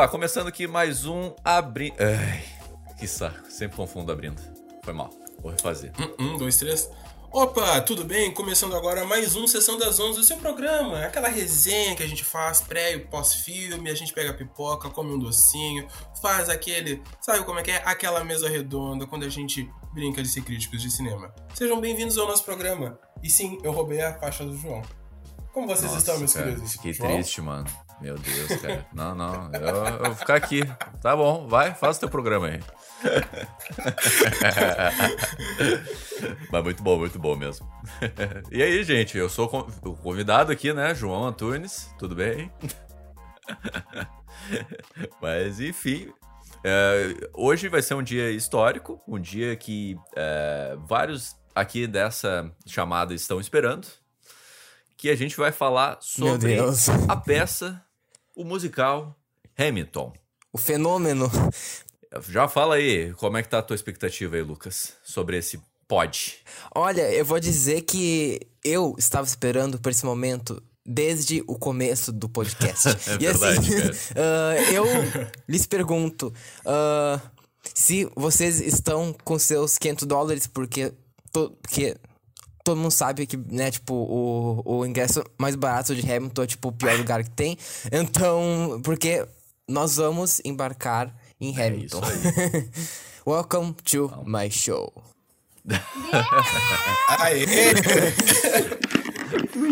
Opa, começando aqui mais um abrindo. Ai, que saco, sempre confundo abrindo. Foi mal, vou refazer. Um, um, dois, três. Opa, tudo bem? Começando agora mais um Sessão das Onze, o seu programa. Aquela resenha que a gente faz pré e pós-filme, a gente pega pipoca, come um docinho, faz aquele. Sabe como é que é? Aquela mesa redonda quando a gente brinca de ser críticos de cinema. Sejam bem-vindos ao nosso programa. E sim, eu roubei a faixa do João. Como vocês Nossa, estão, meus cara, queridos? Fiquei João? triste, mano. Meu Deus, cara. Não, não. Eu, eu vou ficar aqui. Tá bom, vai, faz o teu programa aí. Mas muito bom, muito bom mesmo. E aí, gente, eu sou o convidado aqui, né? João Antunes, tudo bem? Mas enfim. é, hoje vai ser um dia histórico, um dia que é, vários aqui dessa chamada estão esperando. Que a gente vai falar sobre a peça, o musical Hamilton. O fenômeno. Já fala aí, como é que tá a tua expectativa aí, Lucas, sobre esse pod? Olha, eu vou dizer que eu estava esperando por esse momento desde o começo do podcast. É e assim, verdade, ah, eu lhes pergunto ah, se vocês estão com seus 500 dólares, porque, to, porque todo mundo sabe que, né, tipo, o, o ingresso mais barato de Hamilton é, tipo, o pior lugar que tem. Então, porque nós vamos embarcar em É Hamilton. Welcome to my show. Aê!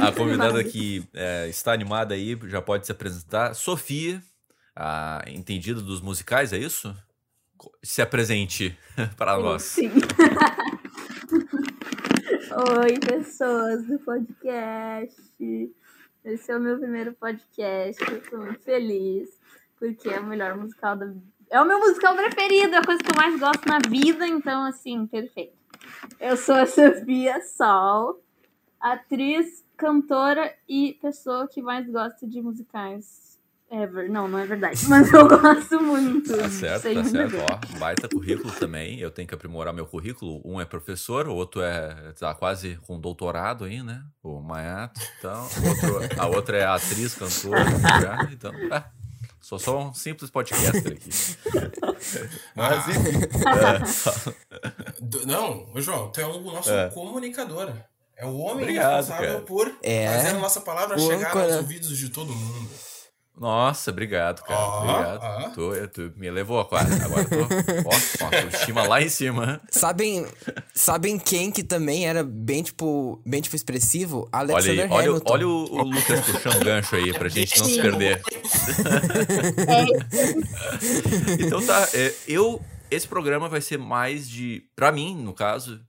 A convidada que é, está animada aí já pode se apresentar. Sofia, a entendida dos musicais, é isso? Se apresente para nós. Sim. Oi, pessoas do podcast. Esse é o meu primeiro podcast. Eu tô muito feliz, porque é o melhor musical da. É o meu musical preferido, é a coisa que eu mais gosto na vida, então, assim, perfeito. Eu sou a Sofia Sol, atriz, cantora e pessoa que mais gosta de musicais ever. Não, não é verdade, mas eu gosto muito. Tá certo, tá certo. bem. Ó, baita currículo também. Eu tenho que aprimorar meu currículo. Um é professor, o outro é tá quase com doutorado aí, né? O Maiato. Então, outro- a outra é atriz, cantora. já, então, é, sou só um simples podcaster aqui. Mas, enfim. É, Não, João, tu é o nosso É. comunicador. É o homem Obrigado, responsável cara. por É. fazer a nossa palavra O chegar âncora. aos ouvidos de todo mundo. Nossa, obrigado, cara. Ó, obrigado. ó. Tu, tu me elevou quase. Agora eu tô ó, autoestima lá em cima. Sabem, sabem quem que também era bem, tipo, bem, tipo, expressivo? Olha Alexander aí, olha, Hamilton. olha o, o Lucas puxando gancho aí pra gente não se perder. Então tá, é, eu esse programa vai ser mais de, Pra mim, no caso,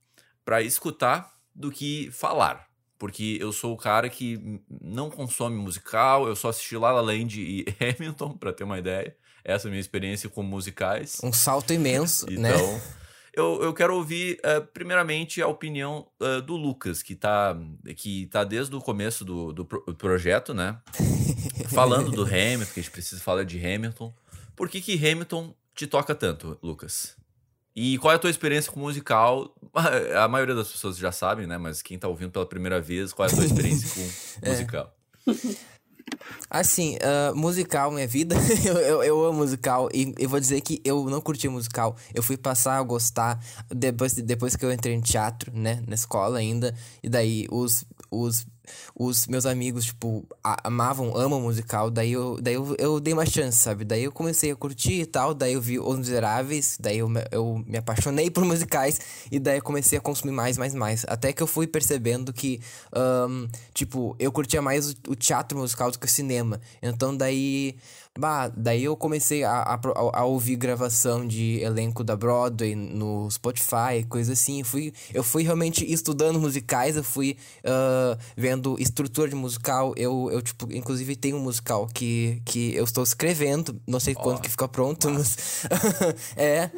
pra escutar do que falar, porque eu sou o cara que não consome musical, eu só assisti La La Land e Hamilton, pra ter uma ideia. Essa é a minha experiência com musicais. Um salto imenso, né? Então, eu, eu quero ouvir, eh, primeiramente, a opinião eh, do Lucas, que tá, que tá desde o começo do, do pro- projeto, né? Falando do Hamilton, que a gente precisa falar de Hamilton. Por que, que Hamilton te toca tanto, Lucas? E qual é a tua experiência com musical? A maioria das pessoas já sabem, né? Mas quem tá ouvindo pela primeira vez, qual é a tua experiência com musical? Assim, ah, musical, minha vida, eu, eu, eu amo musical e eu vou dizer que eu não curti musical. Eu fui passar a gostar depois, depois que eu entrei em teatro, né, na escola ainda. E daí os, os, os meus amigos, tipo, amavam, amam musical. Daí, eu, daí eu, eu dei uma chance, sabe? Daí eu comecei a curtir e tal. Daí eu vi Os Miseráveis. Daí eu, eu me apaixonei por musicais. E daí eu comecei a consumir mais, mais, mais. Até que eu fui percebendo que, ahn, tipo, eu curtia mais o, o teatro musical do que o cinema. Então daí. Bah, daí eu comecei a, a, a- ouvir gravação de elenco da Broadway no Spotify, coisa assim. Eu fui, eu fui realmente estudando musicais, eu fui ah, vendo estrutura de musical. Eu, eu, tipo, inclusive tenho um musical que, que eu estou escrevendo, não sei quando que fica pronto, mas. é.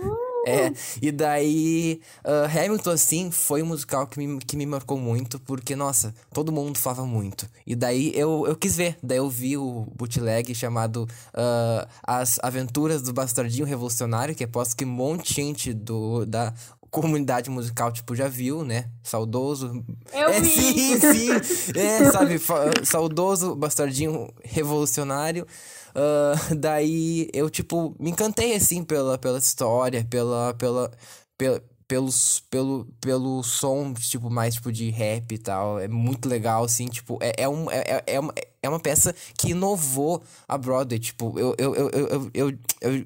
É, e daí ah, Hamilton, assim, foi um musical que me, que me marcou muito, porque, nossa, todo mundo falava muito. E daí eu, eu quis ver, daí eu vi o bootleg chamado ah, As Aventuras do Bastardinho Revolucionário, que aposto que um monte de gente do, da comunidade musical, tipo, já viu, né? Saudoso. Eu é, vi. sim, sim. É, sabe? Saudoso, bastardinho revolucionário. Uh, daí eu, tipo, me encantei, assim, pela, pela história, pela, pela, pela, pelos, pelo, pelo som, tipo, mais, tipo, de rap e tal. É muito legal, assim, tipo, é, é, um, é, é, é uma, é uma peça que inovou a Broadway, tipo, eu, eu, eu, eu, eu,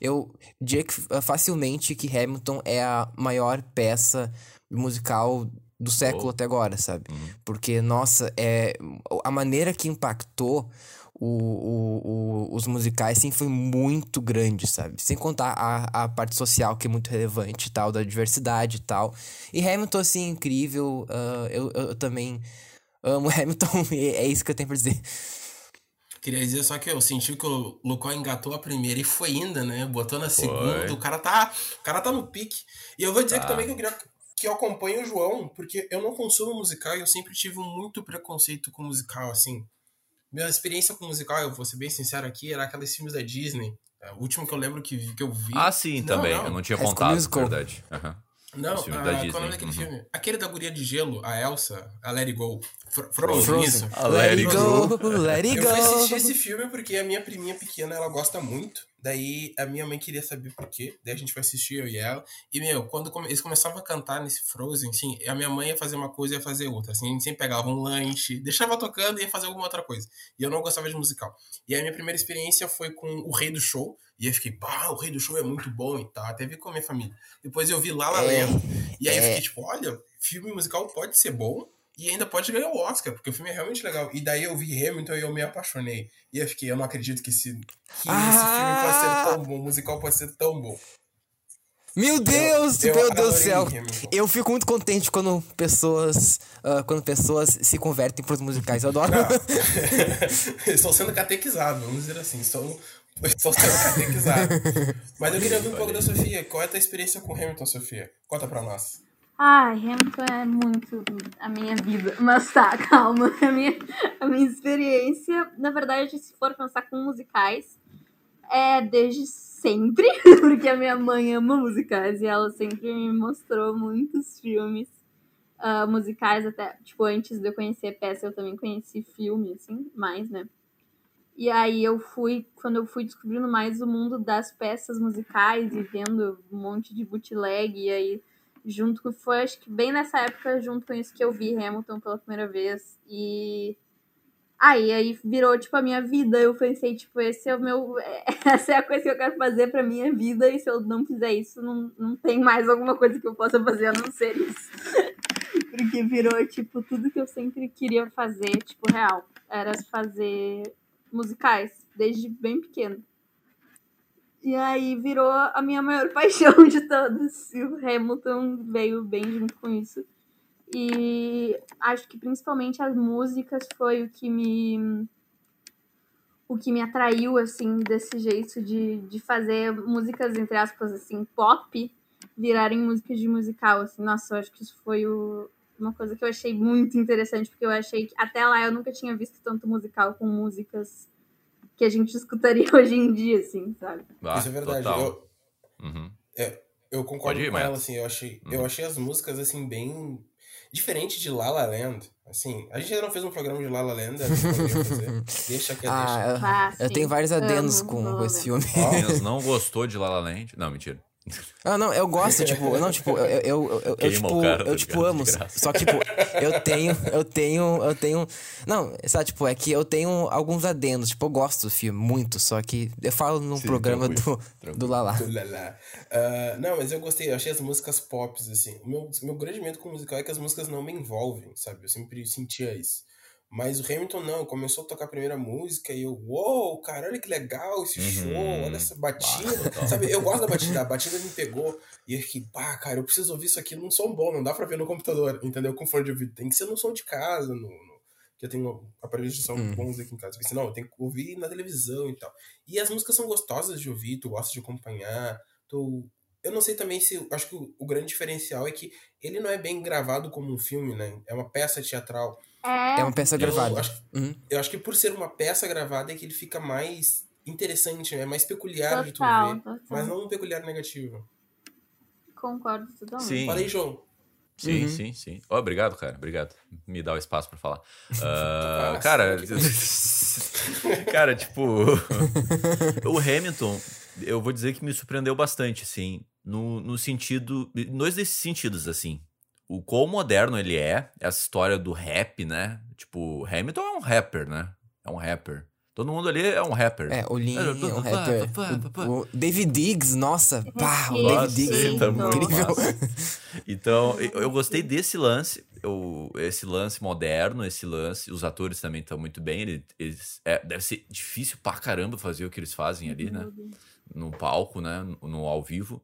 eu diria que facilmente que Hamilton é a maior peça musical do século oh. até agora, sabe? Uhum. Porque, nossa, é a maneira que impactou o, o, o- os musicais, sim, foi muito grande, sabe? Sem contar a, a parte social, que é muito relevante e tal, da diversidade e tal. E Hamilton, assim, incrível. ah, eu, eu, eu também amo Hamilton, e é isso que eu tenho pra dizer. Queria dizer só que eu senti que o Lucó engatou a primeira e foi ainda, né? Botou na Foi. segunda. O cara tá, o cara tá no pique. E eu vou dizer que Tá. também que eu queria que eu acompanho o João, porque eu não consumo musical e eu sempre tive muito preconceito com musical, assim. Minha experiência com musical, eu vou ser bem sincero aqui, era aqueles filmes da Disney. É, O último que eu lembro que, que eu vi. Ah, sim, Não, também. não. Eu não tinha contado, Musical. verdade. Aham. Não, ah, qual é o Disney, nome daquele uhum. filme? Aquele da guria de gelo, a Elsa, a Let It Go. Fro- Frozen. Frozen, isso. Ah, Let It go, let it Eu go. fui assistir esse filme porque a minha priminha pequena, ela gosta muito. Daí a minha mãe queria saber por quê. Daí a gente foi assistir, eu e ela. E, meu, quando eles começavam a cantar nesse Frozen, assim, a minha mãe ia fazer uma coisa e ia fazer outra. Assim, a gente sempre pegava um lanche, deixava tocando e ia fazer alguma outra coisa. E eu não gostava de musical. E aí a minha primeira experiência foi com O Rei do Show. E eu fiquei, pá, O Rei do Show é muito bom e tal. Até vi com a minha família. Depois eu vi La La É, Land. E aí eu é. fiquei tipo, olha, filme musical pode ser bom. E ainda pode ganhar o Oscar, porque o filme é realmente legal. E daí eu vi Hamilton e eu me apaixonei. E eu fiquei, eu não acredito que esse, que Ah! esse filme pode ser tão bom, o musical pode ser tão bom. Meu Deus, eu meu Deus do céu. Hamilton. Eu fico muito contente quando pessoas, ah, quando pessoas se convertem pros musicais. Eu adoro. estou sendo catequizado, vamos dizer assim. Estou, estou sendo catequizado. Mas eu queria ouvir um pouco da Sofia. Qual é a tua experiência com Hamilton, Sofia? Conta pra nós. Ai, Hamilton é muito a minha vida. Mas tá, calma. A minha, a minha experiência, na verdade, se for pensar com musicais, é desde sempre. Porque a minha mãe ama musicais e ela sempre me mostrou muitos filmes ah, musicais, até, tipo, antes de eu conhecer peça, eu também conheci filme, assim, mais, né? E aí eu fui, quando eu fui descobrindo mais o mundo das peças musicais e vendo um monte de bootleg, e aí junto com foi acho que bem nessa época junto com isso que eu vi Hamilton pela primeira vez e aí aí virou tipo a minha vida. Eu pensei tipo esse é o meu essa é a coisa que eu quero fazer pra minha vida e se eu não fizer isso não, não tem mais alguma coisa que eu possa fazer a não ser isso. Porque virou tipo tudo que eu sempre queria fazer tipo real. Era fazer musicais desde bem pequeno e aí virou a minha maior paixão de todas. E o Hamilton veio bem junto com isso. E acho que principalmente as músicas foi o que me o que me atraiu assim desse jeito de, de fazer músicas entre aspas assim pop virarem músicas de musical assim. Nossa, eu acho que isso foi o, uma coisa que eu achei muito interessante porque eu achei que até lá eu nunca tinha visto tanto musical com músicas que a gente escutaria hoje em dia assim, sabe? Ah, Isso é verdade. total. Eu, Uhum. eu concordo ir, com ela, Matt. assim. Eu achei, Uhum. eu achei as músicas, assim, bem... Diferente de La La Land. Assim, a gente ainda não fez um programa de La La Land, a gente poderia fazer. Deixa que é deixa. Ah, eu, Ah, eu tenho vários adendos Amo com, com esse filme. Meninas não gostou de La La Land? Não, mentira. Ah, não, eu gosto, tipo, não, tipo, eu, eu, eu, eu, o tipo, cara, tá eu, tipo, amo. Só que, tipo, eu tenho, eu tenho, eu tenho. Não, sabe, tipo, é que eu tenho alguns adendos. Tipo, eu gosto do filme muito, só que eu falo num Sim, programa do, tranquilo, do tranquilo. Lala. Tulala. Ah, não, mas eu gostei, eu achei as músicas pop, assim. O meu, meu grande medo com musical é que as músicas não me envolvem, sabe? Eu sempre sentia isso. Mas o Hamilton não, começou a tocar a primeira música e eu, uou, cara, olha que legal esse Uhum. show, olha essa batida. Bah, total. sabe, eu gosto da batida, a batida me pegou. E eu fiquei, pá, cara, eu preciso ouvir isso aqui num som bom, não dá pra ver no computador, entendeu? Com fone de ouvido. Tem que ser no som de casa, no, no- que eu tenho aparelhos de som Hum. bons aqui em casa. Porque senão eu tenho que ouvir na televisão e tal. E as músicas são gostosas de ouvir, tu gosta de acompanhar, tu... Eu não sei também se... Acho que o, o grande diferencial é que ele não é bem gravado como um filme, né? É uma peça teatral. É, É uma peça Eu gravada. acho, Uhum. eu acho que por ser uma peça gravada é que ele fica mais interessante, é mais peculiar de tu total, ver. total. Mas não um peculiar negativo. Concordo totalmente. Aí, João. Sim, Uhum. sim, sim. Ó, obrigado, cara. Obrigado. Me dá o espaço pra falar. Nossa, cara, cara, tipo, o Hamilton, eu vou dizer que me surpreendeu bastante, assim, no, no sentido, dois desses sentidos, assim. O quão moderno ele é, essa história do rap, né? Tipo, Hamilton é um rapper, né? É um rapper. Todo mundo ali é um rapper. É, o Lin, É, é um rapper. O, o David Diggs, nossa, pá, o. David Diggs tá é muito incrível. Então, eu, eu gostei desse lance, eu, esse lance moderno, esse lance. Os atores também estão muito bem. ele- Eles, é, deve ser difícil pra caramba fazer o que eles fazem ali, né? No palco, né? No, no ao vivo.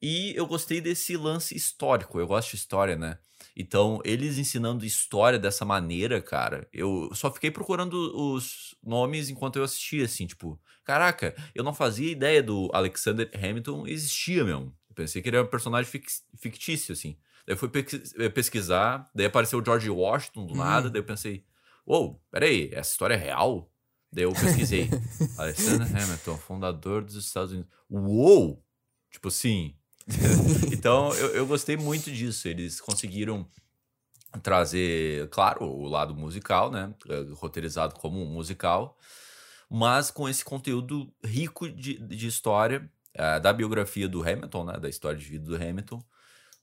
E eu gostei desse lance histórico. Eu gosto de história, né? Então, eles ensinando história dessa maneira, cara, eu só fiquei procurando os nomes enquanto eu assistia, assim, tipo, caraca, eu não fazia ideia do Alexander Hamilton existia mesmo. Eu pensei que ele era um personagem fictício, assim. Daí eu fui eh, pesquisar, daí apareceu o George Washington do nada, daí eu pensei, uou, peraí, essa história é real? Daí eu pesquisei. Alexander Hamilton, fundador dos Estados Unidos. Uou! Tipo assim. então eu, eu gostei muito disso. Eles conseguiram trazer, claro, o lado musical, né? eh, Roteirizado como um musical, mas com esse conteúdo rico de, de história eh, da biografia do Hamilton, né? Da história de vida do Hamilton,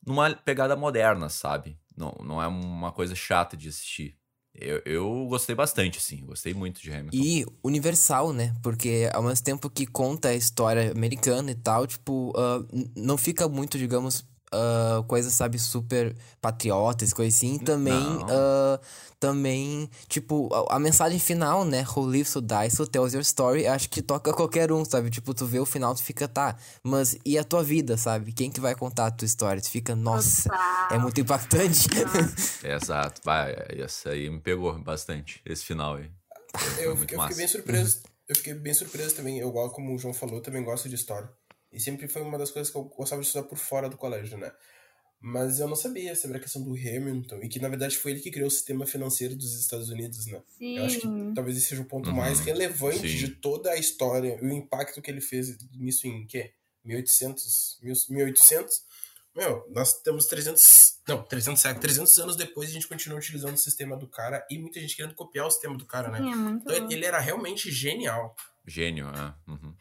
numa pegada moderna, sabe? Não, não é uma coisa chata de assistir. Eu, eu gostei bastante, assim. Gostei muito de Hamilton. E universal, né? Porque ao mesmo tempo que conta a história americana e tal, tipo, n- não fica muito, digamos, ah, coisas, sabe, super patriotas, coisa assim. Também, ah, também, tipo, a, a mensagem final, né? Who lives who dies, who tells your story, acho que toca qualquer um, sabe? Tipo, tu vê o final, tu fica, tá, mas e a tua vida, sabe? Quem que vai contar a tua história? Tu fica, nossa, é muito impactante. Exato. Vai, essa aí me pegou bastante, esse final aí. Eu, eu massa. fiquei bem surpreso. Eu fiquei bem surpreso também. Eu, igual como o João falou, também gosto de história. E sempre foi uma das coisas que eu gostava de estudar por fora do colégio, né? Mas eu não sabia sobre a questão do Hamilton. E que, na verdade, foi ele que criou o sistema financeiro dos Estados Unidos, né? Eu acho que Sim. talvez esse seja o ponto Uhum. mais relevante Sim. de toda a história. E o impacto que ele fez nisso em, quê? 1800? 1800? Meu, nós temos 300... Não, 300 séculos. 300 anos depois a gente continua utilizando o sistema do cara. E muita gente querendo copiar o sistema do cara, né? Sim, é muito Então ele- ele era realmente genial. Gênio, é. Uhum.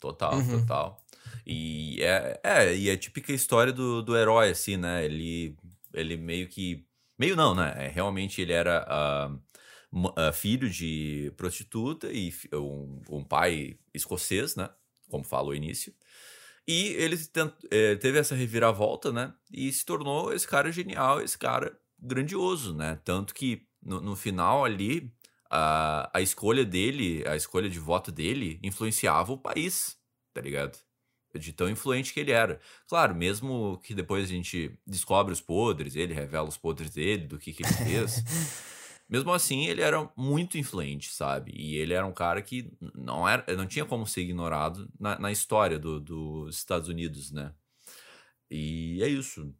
Total, Uhum. total. E é, é, e é a típica história do, do herói, assim, né? Ele, ele meio que. Meio não, né? É, realmente ele era ah, filho de prostituta e um, um pai escocês, né? Como fala o início. E ele tent- eh, teve essa reviravolta, né? E se tornou esse cara genial, esse cara grandioso, né? Tanto que no, no final ali, a, a escolha dele, a escolha de voto dele, influenciava o país, tá ligado? De tão influente que ele era. Claro, mesmo que depois a gente descobre os podres, ele revela os podres dele, do que, que ele fez. mesmo assim, ele era muito influente, sabe? E ele era um cara que não, era, não tinha como ser ignorado na, na história do- dos Estados Unidos, né? E é isso.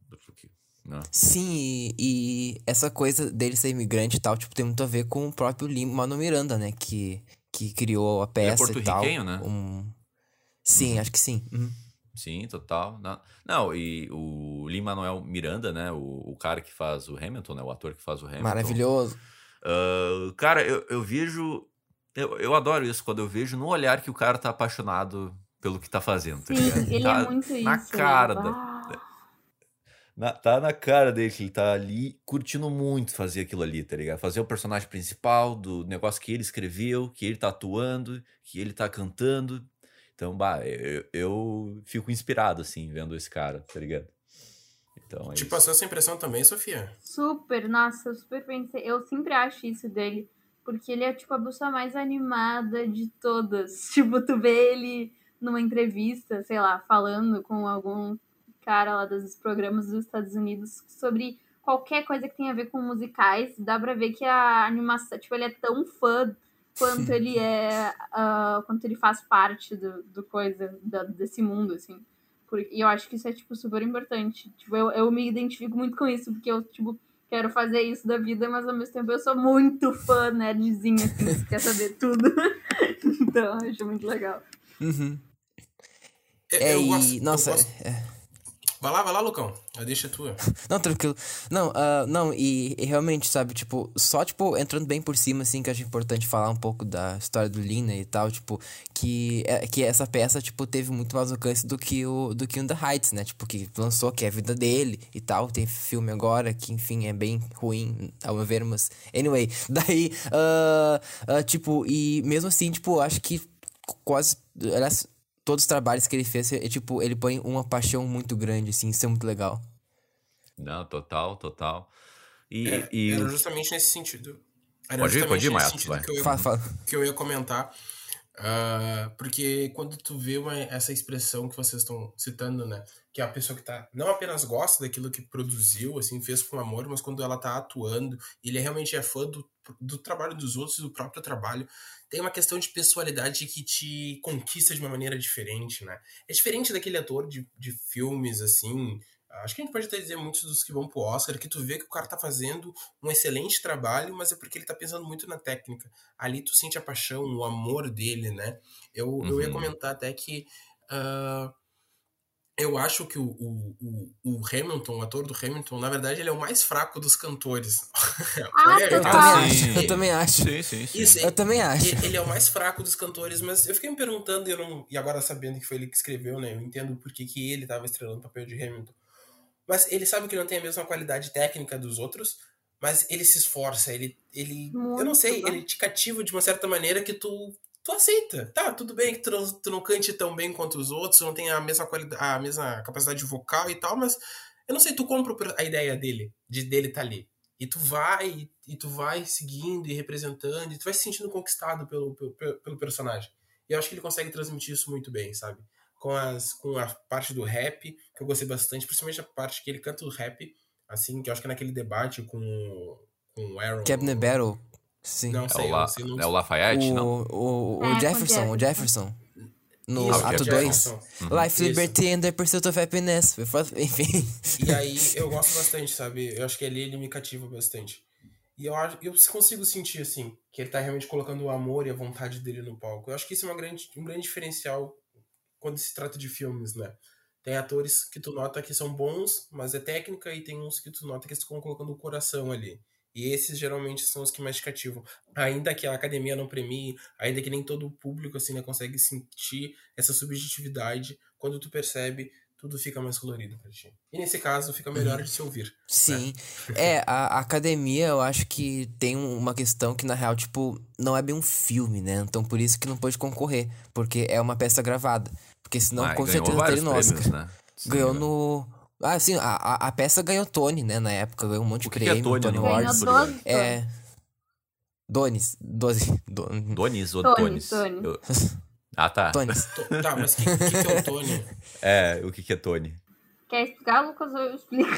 Né? Sim, e, e essa coisa dele ser imigrante e tal, tipo, tem muito a ver com o próprio Lin-Manuel Miranda, né? Que, que criou a Ele é peça e tal. porto-riquenho, né? Um... Sim, Uhum. acho que sim. Uhum. Sim, total. Não, não e o Lin-Manuel Miranda, né? O, o cara que faz o Hamilton, né? O ator que faz o Hamilton. Maravilhoso. Ah, cara, eu, eu vejo. Eu, eu adoro isso, quando eu vejo no olhar que o cara tá apaixonado pelo que tá fazendo. tá Sim, ligado? ele tá é muito isso. Na né? cara da, Ah, na- tá na cara dele que ele tá ali curtindo muito fazer aquilo ali, tá ligado? Fazer o personagem principal do negócio que ele escreveu, que ele tá atuando, que ele tá cantando. Então, bah, eu, eu fico inspirado, assim, vendo esse cara, tá ligado? Então, é Te isso. passou essa impressão também, Sofia? Super, nossa, eu super pensei. Eu sempre acho isso dele. Porque ele é, tipo, a pessoa mais animada de todas. Tipo, tu vê ele numa entrevista, sei lá, falando com algum cara lá dos programas dos Estados Unidos sobre qualquer coisa que tenha a ver com musicais. Dá pra ver que a animação, tipo, ele é tão fã quanto ele é. ah, quanto ele faz parte do, do coisa, da- desse mundo, assim. Por- E eu acho que isso é, tipo, super importante. Tipo, eu, eu me identifico muito com isso, porque eu, tipo, quero fazer isso da vida, mas ao mesmo tempo eu sou muito fã, nerdzinha, assim, que quer saber tudo. então, eu acho muito legal. Uhum. Eu, É, eu e. gosto- eu nossa, gosto- é- Vai lá, vai lá, Lucão. Eu deixo a tua. Não, tranquilo. Não, uh, não, e, e, realmente, sabe, tipo, só, tipo, entrando bem por cima, assim, que acho importante falar um pouco da história do Lina e tal, tipo, que, é, que essa peça, tipo, teve muito mais alcance do que o do que o The Heights, né? Tipo, que lançou, que é a vida dele e tal. Tem filme agora que, enfim, é bem ruim, ao meu ver, mas. Anyway, daí, uh, uh, tipo, e mesmo assim, tipo, acho que quase. Aliás, todos os trabalhos que ele fez, é, tipo, ele põe uma paixão muito grande, assim, isso é muito legal. Não, total, total. E, é, e... Era justamente nesse sentido. Era pode ir, pode ir, vai. Que eu, ia, fala, fala. que eu ia comentar. Uh, porque quando tu vê uma, essa expressão que vocês estão citando, né? Que é a pessoa que tá, não apenas gosta daquilo que produziu, assim, fez com amor, mas quando ela tá atuando, ele realmente é fã do, do trabalho dos outros do próprio trabalho, tem uma questão de pessoalidade que te conquista de uma maneira diferente, né? É diferente daquele ator de, de filmes, assim. Acho que a gente pode até dizer muitos dos que vão pro Oscar, que tu vê que o cara tá fazendo um excelente trabalho, mas é porque ele tá pensando muito na técnica. Ali tu sente a paixão, o amor dele, né? Eu, uhum. eu ia uhum. comentar até que. Uh, eu acho que o, o, o, o, Hamilton, o ator do Hamilton, na verdade, ele é o mais fraco dos cantores. Ah, eu, também acho, eu também acho. Sim, sim, sim. Isso, eu também acho. Ele, ele, é o mais fraco dos cantores, mas eu fiquei me perguntando, e, eu não, e agora sabendo que foi ele que escreveu, né? Eu entendo por que, que ele estava estrelando o papel de Hamilton. Mas ele sabe que não tem a mesma qualidade técnica dos outros, mas ele se esforça, ele. ele eu não sei, ele te cativa de uma certa maneira que tu tu aceita. Tá, tudo bem que tu não, tu não cante tão bem quanto os outros, não tem a mesma qualidade, a mesma capacidade vocal e tal, mas eu não sei, tu compra a ideia dele, de dele tá ali. E tu vai, e tu vai seguindo e representando, e tu vai se sentindo conquistado pelo, pelo, pelo personagem. E eu acho que ele consegue transmitir isso muito bem, sabe? Com, as, com a parte do rap, que eu gostei bastante, principalmente a parte que ele canta o rap, assim, que eu acho que é naquele debate com, com o Aaron. Cabinet Battle. Sim. Não é, sei, o La, não... é o Lafayette, o, não? O, o, É, o Jefferson, o Jefferson. No Isso, ato Jefferson. 2. Uhum. Life, Isso. Liberty and the Pursuit of Happiness. Enfim. E aí eu gosto bastante, sabe? Eu acho que ali ele me cativa bastante. E eu, acho- eu consigo sentir, assim, que ele tá realmente colocando o amor e a vontade dele no palco. Eu acho que isso é uma grande, um grande diferencial quando se trata de filmes, né? Tem atores que tu nota que são bons, mas é técnica, e tem uns que tu nota que estão colocando o coração ali. E esses geralmente são os que mais cativam. Ainda que a academia não premie, ainda que nem todo o público assim, né, consegue sentir essa subjetividade, quando tu percebe, tudo fica mais colorido pra ti. E nesse caso, fica melhor de se ouvir. Sim. É, a, a academia eu acho que tem um- uma questão que, na real, tipo, não é bem um filme, né? Então por isso que não pôde concorrer. Porque é uma peça gravada. Porque senão, Ah, com ganhou certeza, teria no Oscar. prêmios, né? Se Ganhou no. Ah, sim, a, a, a peça ganhou Tony, né? Na época, ganhou um monte de O que que é prêmio, Tony, Tony Awards. 12 É. Donis. Doze. Do, Donis ou Tony, Tonis? Tony. Eu- Ah, tá. Tá, mas o que, que, que é o Tony? É, o que que é Tony? Quer explicar, Lucas? ou Eu explico.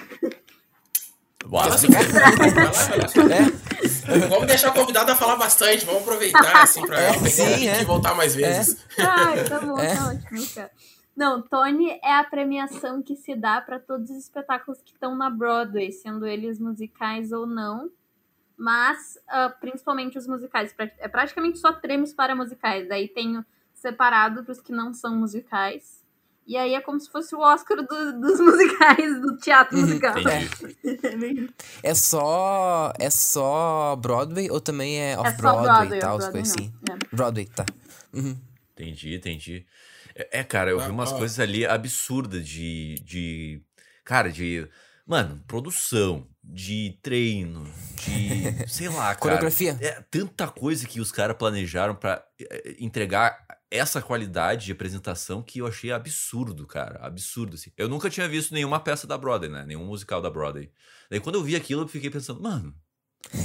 Bora. Vai lá, vai lá. Vamos deixar a convidada falar bastante, vamos aproveitar, assim, pra ela pegar Sim, é. voltar mais vezes. Ai, tá bom, É. tá ótimo. Não, Tony é a premiação que se dá pra todos os espetáculos que estão na Broadway, sendo eles musicais ou não. Mas, ah, principalmente os musicais. Pra- É praticamente só prêmios para musicais. Daí tem separado pros que não são musicais. E aí é como se fosse o Oscar do- dos musicais, do teatro Uhum, musical. Entendi. É só. É só Broadway ou também é É off-Broadway Broadway, e tal, Broadway coisas assim? É. Broadway, tá. Uhum. Entendi, entendi. É, é, cara, eu vi Ah, umas ó. coisas ali absurdas de, de. Cara, de. Mano, produção, de treino, de. sei lá, cara. Coreografia. É tanta coisa que os caras planejaram pra eh, entregar essa qualidade de apresentação que eu achei absurdo, cara. Absurdo, assim. Eu nunca tinha visto nenhuma peça da Broadway, né? Nenhum musical da Broadway. Daí quando eu vi aquilo, eu fiquei pensando, mano,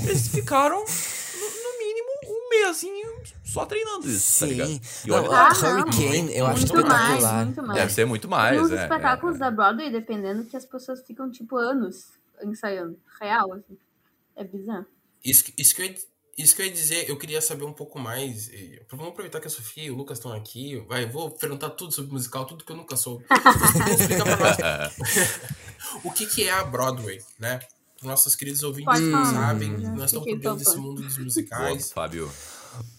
eles ficaram, no, no mínimo, um mesinho só treinando isso, tá ligado? Sim. E Não, olha. Ah, Hurricane, eu acho muito espetacular. mais, muito mais. Deve ser muito Tem mais, uns é, é, espetáculos é. da Broadway, dependendo, que as pessoas ficam, tipo, anos ensaiando. Real, assim. É bizarro. Isso, que- isso, que eu, ia- isso que eu ia dizer, eu queria saber um pouco mais. Vamos aproveitar que a Sofia e o Lucas estão aqui. Vai, vou perguntar tudo sobre musical, tudo que eu nunca soube. O que, que é a Broadway, né? Nossos queridos ouvintes que falar, sabem, já nós estamos por dentro desse mundo dos Boa, musicais. Fábio.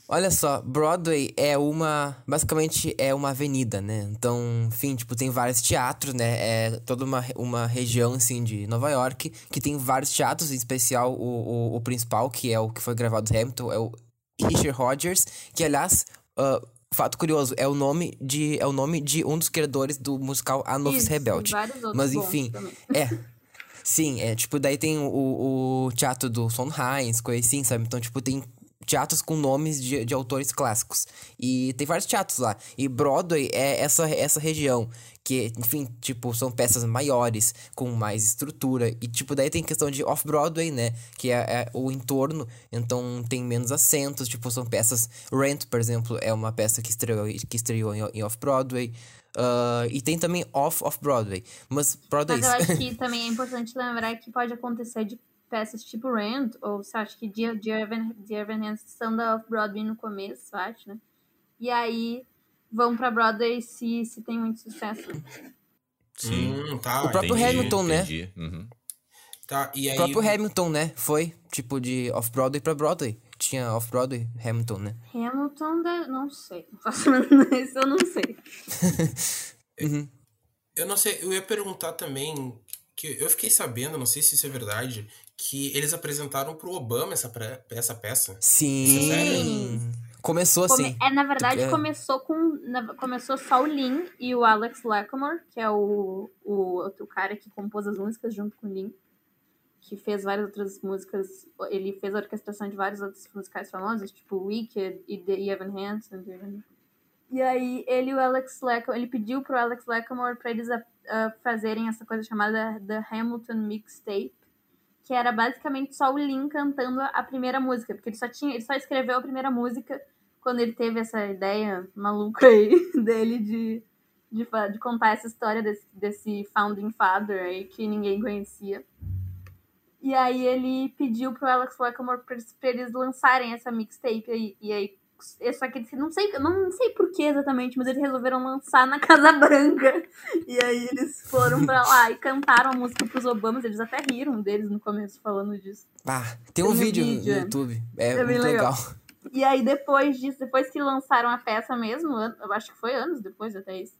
Olha só, Broadway é uma. Basicamente é uma avenida, né? Então, enfim, tipo, tem vários teatros, né? É toda uma, uma região, assim, de Nova York, que tem vários teatros, em especial o, o, o principal, que é o que foi gravado em Hamilton, é o Richard Rogers, que, aliás, ah, fato curioso, é o nome de. É o nome de um dos criadores do musical A Novice Rebelde. vários outros Mas enfim, também. é. Sim, é tipo, daí tem o, o teatro do Sondheim, coisa assim, sabe? Então, tipo, tem teatros com nomes de, de autores clássicos. E tem vários teatros lá. E Broadway é essa, essa região. Que, enfim, tipo, são peças maiores, com mais estrutura. E, tipo, daí tem questão de off-Broadway, né? Que é, é o entorno. Então, tem menos assentos. Tipo, são peças... Rent, por exemplo, é uma peça que estreou, que estreou em, em off-Broadway. Ah, e tem também off-off-Broadway. Mas Broadway... Mas eu acho que também é importante lembrar que pode acontecer de peças tipo Rent, ou você acha que Dear, Dear, Evan, Dear são da Off-Broadway no começo, eu acho, né? E aí vão pra Broadway se, se tem muito sucesso. Sim. Hum, tá, O próprio entendi. Hamilton, né? Entendi. Uhum. Tá, e O aí, próprio Hamilton, né? Foi, tipo, de off-Broadway pra Broadway. Tinha off-Broadway, Hamilton, né? Hamilton, da- não sei. Não faço Isso eu não sei. eu não sei, eu ia perguntar também, que eu fiquei sabendo, não sei se isso é verdade, que eles apresentaram pro Obama essa, pré- essa peça. Sim. Sim. Começou Come- assim. É, na verdade, É. começou com. na- começou só o Lin e o Alex Lacamoire, que é o, o outro cara que compôs as músicas junto com o Lin. Que fez várias outras músicas. Ele fez a orquestração de vários outros musicais famosos, tipo Wicked e The Evan Hansen. E aí, ele o Alex Lacamoire. Ele pediu pro Alex Lacamoire pra eles ah, ah, fazerem essa coisa chamada The Hamilton Mixtape. Que era basicamente só o Lin cantando a primeira música. Porque ele só, tinha, ele só escreveu a primeira música quando ele teve essa ideia maluca aí dele de, de, de contar essa história desse, desse Founding Father aí que ninguém conhecia. E aí ele pediu pro Alex Lacamoire pra, eles- pra eles lançarem essa mixtape aí. E aí, é só que eles não sei, não sei por que exatamente, mas eles resolveram lançar na Casa Branca. E aí eles foram pra lá e cantaram a música pros Obamas. Eles até riram deles no começo falando disso. Ah, tem um Tem um vídeo, vídeo, no é. YouTube. É, É muito legal. legal. E aí, depois disso, depois que lançaram a peça mesmo, eu acho que foi anos depois até isso.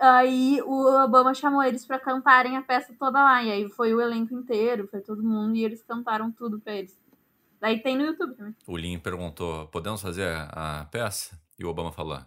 Aí o Obama chamou eles pra cantarem a peça toda lá. E aí foi o elenco inteiro, foi todo mundo, e eles cantaram tudo pra eles. Daí tem no YouTube também. O Lin perguntou: podemos fazer a peça? E o Obama falou: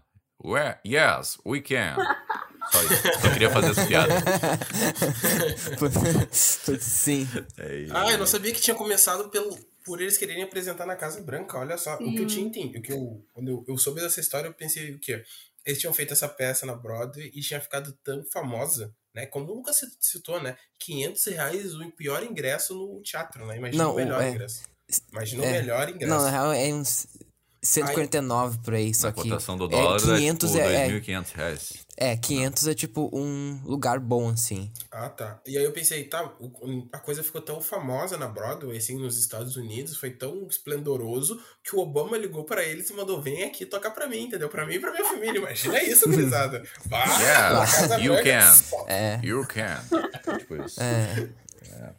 "We- Yes, we can. Só isso. Só queria fazer essa piada. Sim. É isso. Ah, eu não sabia que tinha começado pelo, por eles quererem apresentar na Casa Branca. Olha só, o que eu Sim. tinha entendido, o que eu, quando eu, eu soube dessa história, eu pensei o quê? Eles tinham feito essa peça na Broadway e tinha ficado tão famosa, né? Como nunca se citou, né? 500 reais o pior ingresso no teatro, né? Imagina Não, o melhor é. ingresso. Imagina É. o melhor ingresso. Não, na real é uns 149 por aí, só a que. cotação do é, dólar é, 500 tipo é, é, 2.500 reais. é, 500 é tipo um lugar bom, assim. Ah, tá. E aí eu pensei, tá, a coisa ficou tão famosa na Broadway, assim, nos Estados Unidos, foi tão esplendoroso que o Obama ligou pra eles e mandou, vem aqui tocar pra mim, entendeu? Pra mim e pra minha família. Imagina isso, gurizada. Yeah, you can. É. You can. tipo isso. É. É,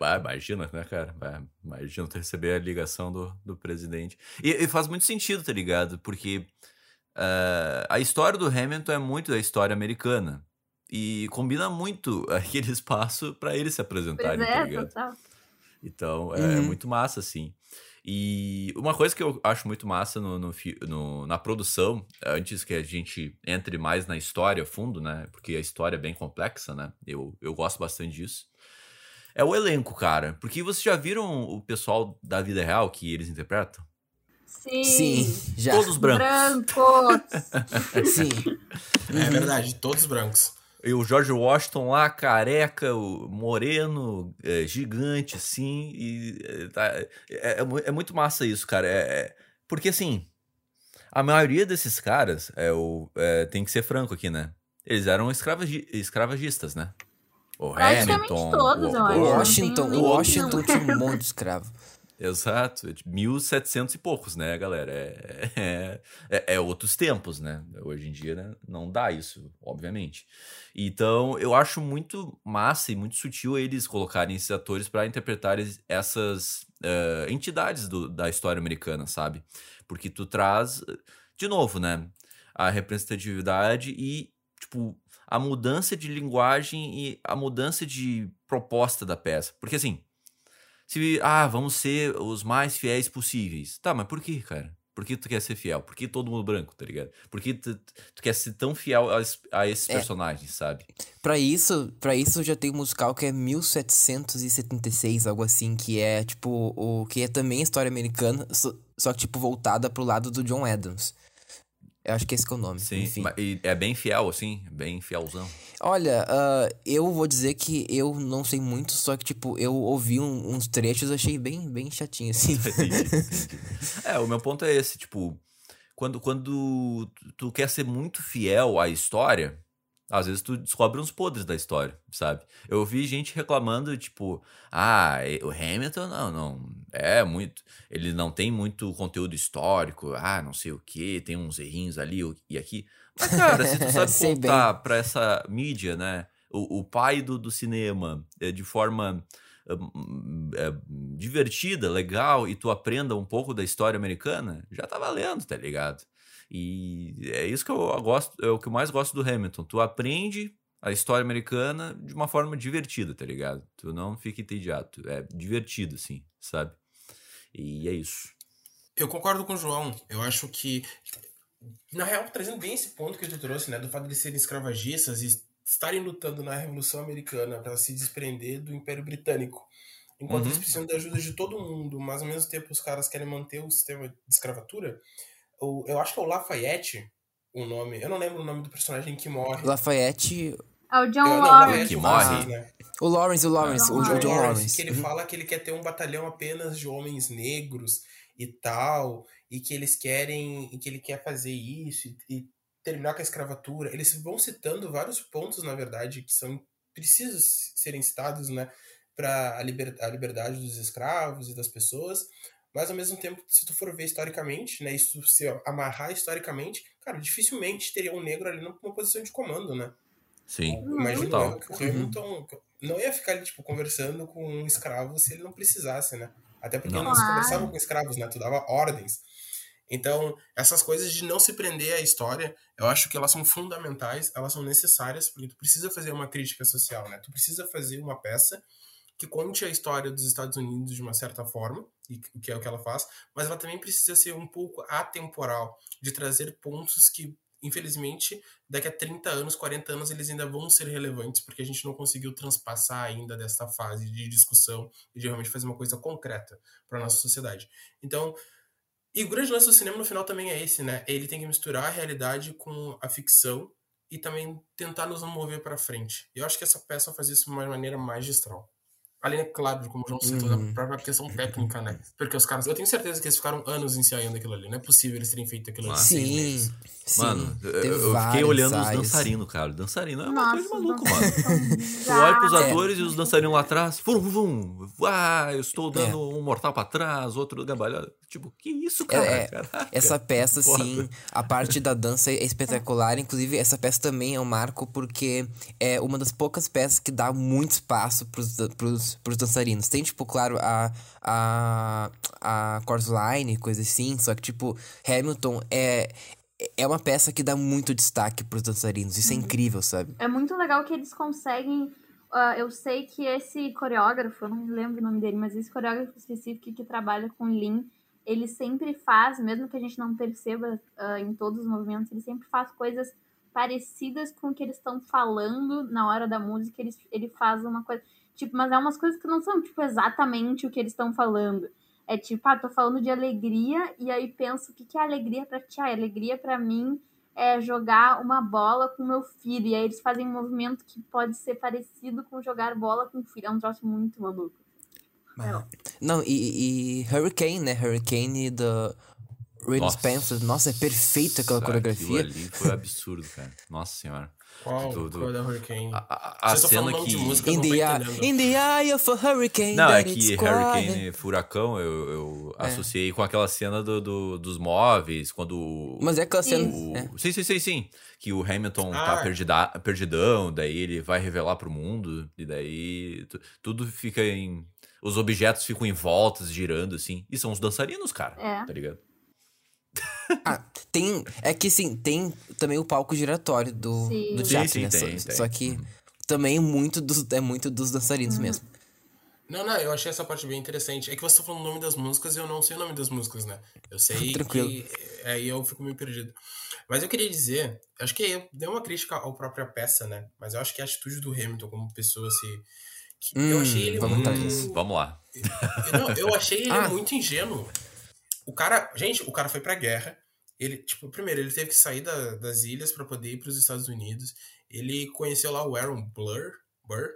ah, imagina, né, cara? Ah, Imagina tu receber a ligação do, do presidente. E, e faz muito sentido, tá ligado? Porque ah, a história do Hamilton é muito da história americana. E combina muito aquele espaço pra eles se Pois apresentarem, tá é, ligado? total. Então, é, Uhum. muito massa, assim. E uma coisa que eu acho muito massa no, no no- na produção, antes que a gente entre mais na história a fundo, né? Porque a história é bem complexa, né? Eu, eu gosto bastante disso. É o elenco, cara. Porque vocês já viram o pessoal da vida real que eles interpretam? Sim. Sim, já. Todos brancos. Brancos. Sim. É verdade, todos brancos. E o George Washington lá, careca, o moreno, é, gigante, assim. E é, tá- é- é é muito massa isso, cara. É, é- porque, assim, a maioria desses caras, é o, é, tem que ser franco aqui, né? Eles eram escravagi- escravagistas, né? O Praticamente Hamilton, todos, o, acho. o- Washington, o Washington tinha um monte de escravo. Exato, 1700 e poucos, né, galera? É, é, é, é, outros tempos, né? Hoje em dia né? não dá isso, obviamente. Então, eu acho muito massa e muito sutil eles colocarem esses atores para interpretar essas uh, entidades do, da história americana, sabe? Porque tu traz, de novo, né, a representatividade e, tipo, a mudança de linguagem e a mudança de proposta da peça. Porque, assim se, ah, vamos ser os mais fiéis possíveis. Tá, mas por que, cara? Por que tu quer ser fiel? Por que todo mundo branco, tá ligado? Por que tu, tu quer ser tão fiel a, a esses é. personagens, sabe? Pra isso, para isso já tem um musical que é 1776, algo assim, que é tipo o que é também história americana, só, só que tipo voltada pro lado do John Adams. Eu acho que esse que é o nome. Sim, enfim. e é bem fiel, assim? Bem fielzão. Olha, uh, eu vou dizer que eu não sei muito, só que, tipo, eu ouvi um, uns trechos achei bem, bem chatinho, assim. É, o meu ponto é esse, tipo, quando, quando tu quer ser muito fiel à história, às vezes tu descobre uns podres da história, sabe? Eu ouvi gente reclamando, tipo, ah, o Hamilton não, não, é muito, ele não tem muito conteúdo histórico, ah, não sei o que, tem uns errinhos ali e aqui. Mas, cara, se tu sabe contar bem. pra essa mídia, né, o, o pai do, do cinema, é, de forma é, divertida, legal, e tu aprenda um pouco da história americana, já tá valendo, tá ligado? E é isso que eu gosto, é o que eu mais gosto do Hamilton. Tu aprende a história americana de uma forma divertida, tá ligado? Tu não fica entediado. É divertido, assim, sabe? E é isso. Eu concordo com o João. Eu acho que, na real, trazendo bem esse ponto que tu trouxe, né? Do fato de serem escravagistas e estarem lutando na Revolução Americana para se desprender do Império Britânico. Enquanto uhum. eles precisam da ajuda de todo mundo, mas ao mesmo tempo os caras querem manter o sistema de escravatura, o, eu acho que é o Lafayette o nome. Eu não lembro o nome do personagem que morre. Lafayette. É o John Lawrence. que morre. Né? O Lawrence, o Lawrence, o, o, John Lawrence. Que ele uhum. fala que ele quer ter um batalhão apenas de homens negros e tal, e que eles querem, e que ele quer fazer isso e, e terminar com a escravatura. Eles vão citando vários pontos, na verdade, que são precisos serem citados, né, para a, liber, a liberdade dos escravos e das pessoas, mas ao mesmo tempo, se tu for ver historicamente, né, isso se amarrar historicamente, cara, dificilmente teria um negro ali numa posição de comando, né? Sim. Imagina Total. o Hamilton não ia ficar ali, tipo, conversando com um escravo se ele não precisasse, né? Até porque não, não se conversava com escravos, né? Tu dava ordens. Então, essas coisas de não se prender à história, eu acho que elas são fundamentais, elas são necessárias, porque tu precisa fazer uma crítica social, né? Tu precisa fazer uma peça que conte a história dos Estados Unidos de uma certa forma, e que é o que ela faz, mas ela também precisa ser um pouco atemporal, de trazer pontos que, infelizmente, daqui a 30 anos, 40 anos, eles ainda vão ser relevantes, porque a gente não conseguiu transpassar ainda desta fase de discussão e de realmente fazer uma coisa concreta para nossa sociedade. Então, e o grande lance do cinema no final também é esse, né? Ele tem que misturar a realidade com a ficção e também tentar nos mover para frente. Eu acho que essa peça faz isso de uma maneira magistral. Além, é claro, como o João citou, uhum. da própria questão técnica, né? Porque os caras. Eu tenho certeza que eles ficaram anos ensaiando aquilo ali. Não é possível eles terem feito aquilo ali. Sim. Sim, Mano, eu, fiquei olhando ensaios. os dançarinos, cara. O dançarino é uma Nossa, coisa de maluco, mano. tu olha pros é. atores é. e os dançarinos lá atrás. Vum, vum. Ah, eu estou dando é. um mortal pra trás, outro gabalhado. Tipo, que isso, cara? É, essa peça, sim, a parte da dança é espetacular. Inclusive, essa peça também é um marco porque é uma das poucas peças que dá muito espaço pros, pros, pros dançarinos. Tem, tipo, claro, a, a, a chorus line, coisa assim. Só que, tipo, Hamilton é, é uma peça que dá muito destaque pros dançarinos. Isso é uhum. é incrível, sabe? É muito legal que eles conseguem. Uh, eu sei que esse coreógrafo, eu não lembro o nome dele, mas esse coreógrafo específico que trabalha com Lin, ele sempre faz, mesmo que a gente não perceba uh, em todos os movimentos, ele sempre faz coisas parecidas com o que eles estão falando na hora da música. Ele, ele faz uma coisa. Tipo, mas é umas coisas que não são, tipo, exatamente o que eles estão falando. É tipo, ah, tô falando de alegria, e aí penso, o que, que é alegria pra ti? Ah, alegria para mim é jogar uma bola com meu filho. E aí eles fazem um movimento que pode ser parecido com jogar bola com o filho. É um troço muito maluco. É. Não, e, e, Hurricane, né? Hurricane do Rain Spencer. Nossa, é perfeita aquela coreografia. ali foi absurdo, cara. Nossa senhora. Qual, Do- do- qual é da Hurricane? A, a- estão cena que. música, In the, in the eye of a hurricane. Não, é que quiet. Hurricane Furacão eu, eu É. associei com aquela cena do, do- dos móveis, quando. o- Mas é aquela cena. o- é. Sim, sim, sim, sim. Que o Hamilton tá Ah. perdida, perdidão, daí ele vai revelar pro mundo, e daí tu- tudo fica em. Os objetos ficam em voltas, girando, assim. E são os dançarinos, cara. É. Tá ligado? Ah, tem. É que sim, tem também o palco giratório do, Sim. do Sim, Jack, sim, né? tem, só, tem. só que também muito dos, é muito dos dançarinos mesmo. Não, não, eu achei essa parte bem interessante. É que você tá falando o nome das músicas e eu não sei o nome das músicas, né? Eu sei Tranquilo. que aí eu fico meio perdido. Mas eu queria dizer, acho que eu dei uma crítica à própria peça, né? Mas eu acho que a atitude do Hamilton como pessoa se que eu Hum, achei ele vamos muito. Vamos lá. Não, eu achei ele Ah. muito ingênuo. O cara, gente, o cara foi pra guerra. Ele, tipo, primeiro, ele teve que sair da- das ilhas pra poder ir pros Estados Unidos. Ele conheceu lá o Aaron Blur, Burr,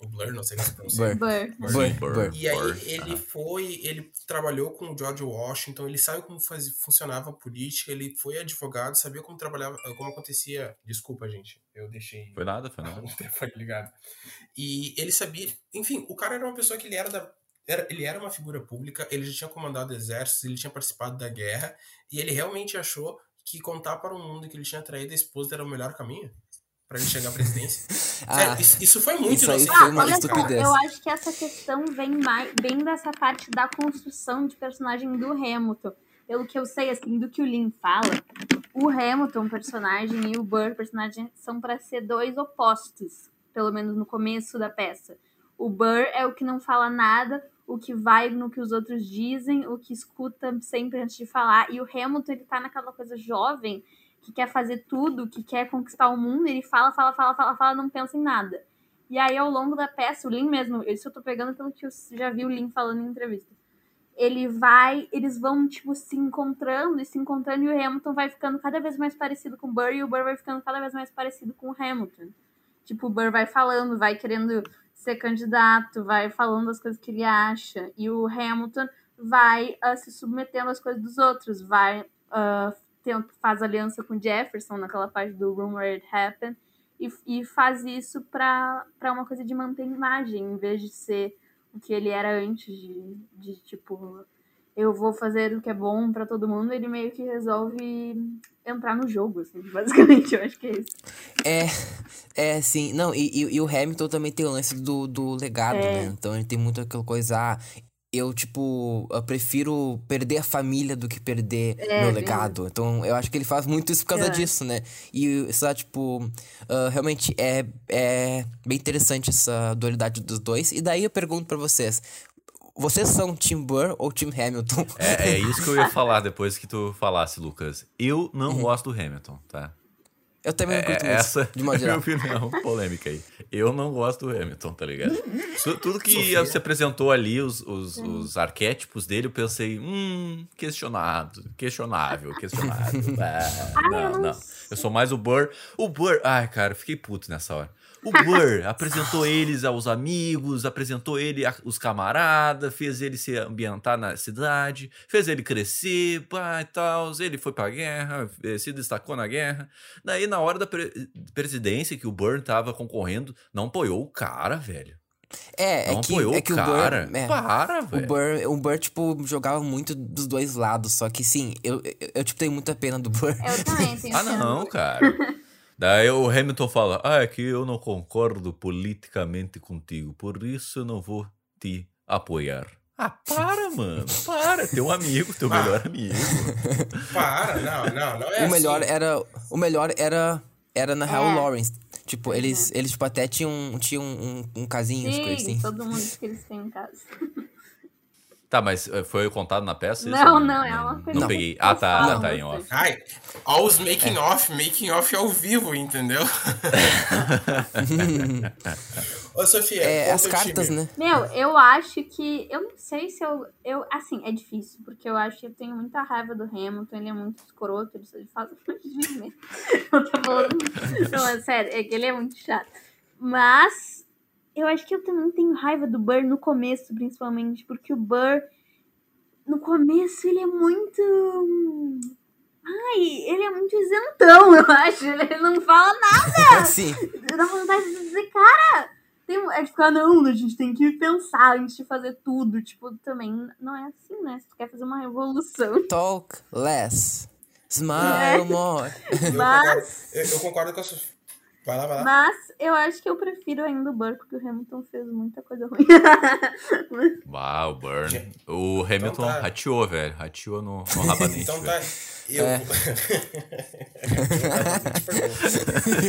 o Blur, não sei como se pronuncia. Burr. Burr. Burr, Sim, Burr. E aí Burr, ele aham. foi, ele trabalhou com o George Washington, ele sabe como faz, funcionava a política, ele foi advogado, sabia como trabalhava, como acontecia. Desculpa, gente, eu deixei Foi nada, foi nada. o telefone ligado. E ele sabia, enfim, o cara era uma pessoa que ele era da era, ele era uma figura pública, ele já tinha comandado exércitos, ele tinha participado da guerra, e ele realmente achou que contar para o mundo que ele tinha traído a esposa era o melhor caminho para ele chegar à presidência. Ah, Sério, isso, isso foi muito isso aí inocente. foi Ah, uma olha estupidez. só, eu acho que essa questão vem mais bem dessa parte da construção de personagem do Hamilton. Pelo que eu sei, assim, do que o Lin fala, o Hamilton, personagem, e o Burr, personagem, são para ser dois opostos, pelo menos no começo da peça. O Burr é o que não fala nada, o que vai no que os outros dizem, o que escuta sempre antes de falar. E o Hamilton, ele tá naquela coisa jovem, que quer fazer tudo, que quer conquistar o mundo, ele fala, fala, fala, fala, fala, não pensa em nada. E aí, ao longo da peça, o Lin mesmo, isso eu tô pegando pelo que eu já vi o Lin falando em entrevista. Ele vai, eles vão, tipo, se encontrando e se encontrando, e o Hamilton vai ficando cada vez mais parecido com o Burr, e o Burr vai ficando cada vez mais parecido com o Hamilton. Tipo, o Burr vai falando, vai querendo ser candidato, vai falando as coisas que ele acha, e o Hamilton vai ah, se submetendo às coisas dos outros, vai, tem- faz aliança com Jefferson naquela parte do Rumor It Happened, e, e faz isso pra uma coisa de manter imagem, em vez de ser o que ele era antes de, de tipo, eu vou fazer o que é bom pra todo mundo, ele meio que resolve entrar no jogo, assim, basicamente, eu acho que é isso. É, é, sim. Não, e, e, e o Hamilton também tem o lance do, do legado, É. né? Então ele tem muito aquela coisa, ah, eu, tipo, eu prefiro perder a família do que perder É, meu legado. Então eu acho que ele faz muito isso por causa É. disso, né? E, sei tipo, ah, realmente é, é bem interessante essa dualidade dos dois. E daí eu pergunto pra vocês. Vocês são Tim Burr ou Tim Hamilton? É, é isso que eu ia falar depois que tu falasse, Lucas. Eu não Uhum. gosto do Hamilton, tá? Eu também não É, curto muito, essa de modo é a geral. minha opinião polêmica aí. Eu não gosto do Hamilton, tá ligado? Tu- Tudo que Sofia. se apresentou ali, os, os, os arquétipos dele, eu pensei, hum, questionado, questionável, questionável. Ah, não, não. Eu sou mais o Burr. O Burr, ai, cara, fiquei puto nessa hora. O Burr apresentou eles aos amigos, apresentou ele a- os camaradas, fez ele se ambientar na cidade, fez ele crescer, pá, e tal. Ele foi pra guerra, eh, se destacou na guerra. Daí, na hora da pre- presidência que o Burr tava concorrendo, não apoiou o cara, velho. É, Não é que, apoiou é que o o cara. Burr. é, Para, O velho. Burr, o Burr, tipo, jogava muito dos dois lados. Só que, sim, eu, eu, eu, tipo, tenho muita pena do Burr. Eu também tenho Ah, não, cara. Daí o Hamilton fala: Ah, é que eu não concordo politicamente contigo, por isso eu não vou te apoiar. Ah, para, mano. Para. Teu amigo, teu Ah. melhor amigo. Para, não, não, não é o melhor assim. era. O melhor era. Era na real o É. Lawrence. Tipo, eles, eles tipo, até tinham, tinham um, um casinho, as coisas Sim, assim. todo mundo diz que eles têm em casa. Tá, mas eh, foi contado na peça? isso? Não, não, é uma coisa Não peguei. eu Ah, tá, falo, tá em eu off. Ai, ó os making off, making off ao vivo, entendeu? Ô, Sofia, É, as cartas, time? né? Meu, eu acho que. Eu não sei se eu. eu assim, é difícil, porque eu acho que eu tenho muita raiva do Hamilton, ele é muito escroto, ele só faz de merda. Eu tô falando. Não, é sério, é que ele é muito chato. Mas eu acho que eu também tenho raiva do Burr no começo, principalmente, porque o Burr, no começo, ele é muito. Ai, ele é muito isentão, eu acho. Ele não fala nada. Sim. Dá vontade de dizer, cara. Tem, é de ficar, não, a gente tem que pensar antes de fazer tudo. Tipo, também não é assim, né? Se tu quer fazer uma revolução. Talk less. Smile É. more. Eu, Mas- concordo, eu, eu concordo com a. Vai lá, vai lá. Mas eu acho que eu prefiro ainda o Burr, porque o Hamilton fez muita coisa ruim. Uau, Burn. O Hamilton tá. rateou, velho. Rateou no, no rabanete. Então tá. Eu. É.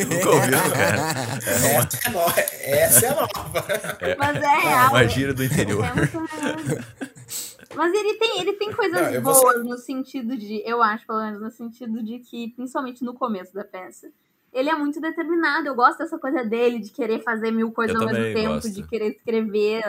Nunca ouviu, cara. essa, é nova. essa é nova. Mas é real. Uma gíria do O interior. É- Mas ele tem, ele tem coisas Não, boas no sentido de, eu acho, pelo menos, no sentido de que, principalmente no começo da peça, ele é muito determinado. Eu gosto dessa coisa dele, de querer fazer mil coisas Eu ao mesmo tempo, gosto. de querer escrever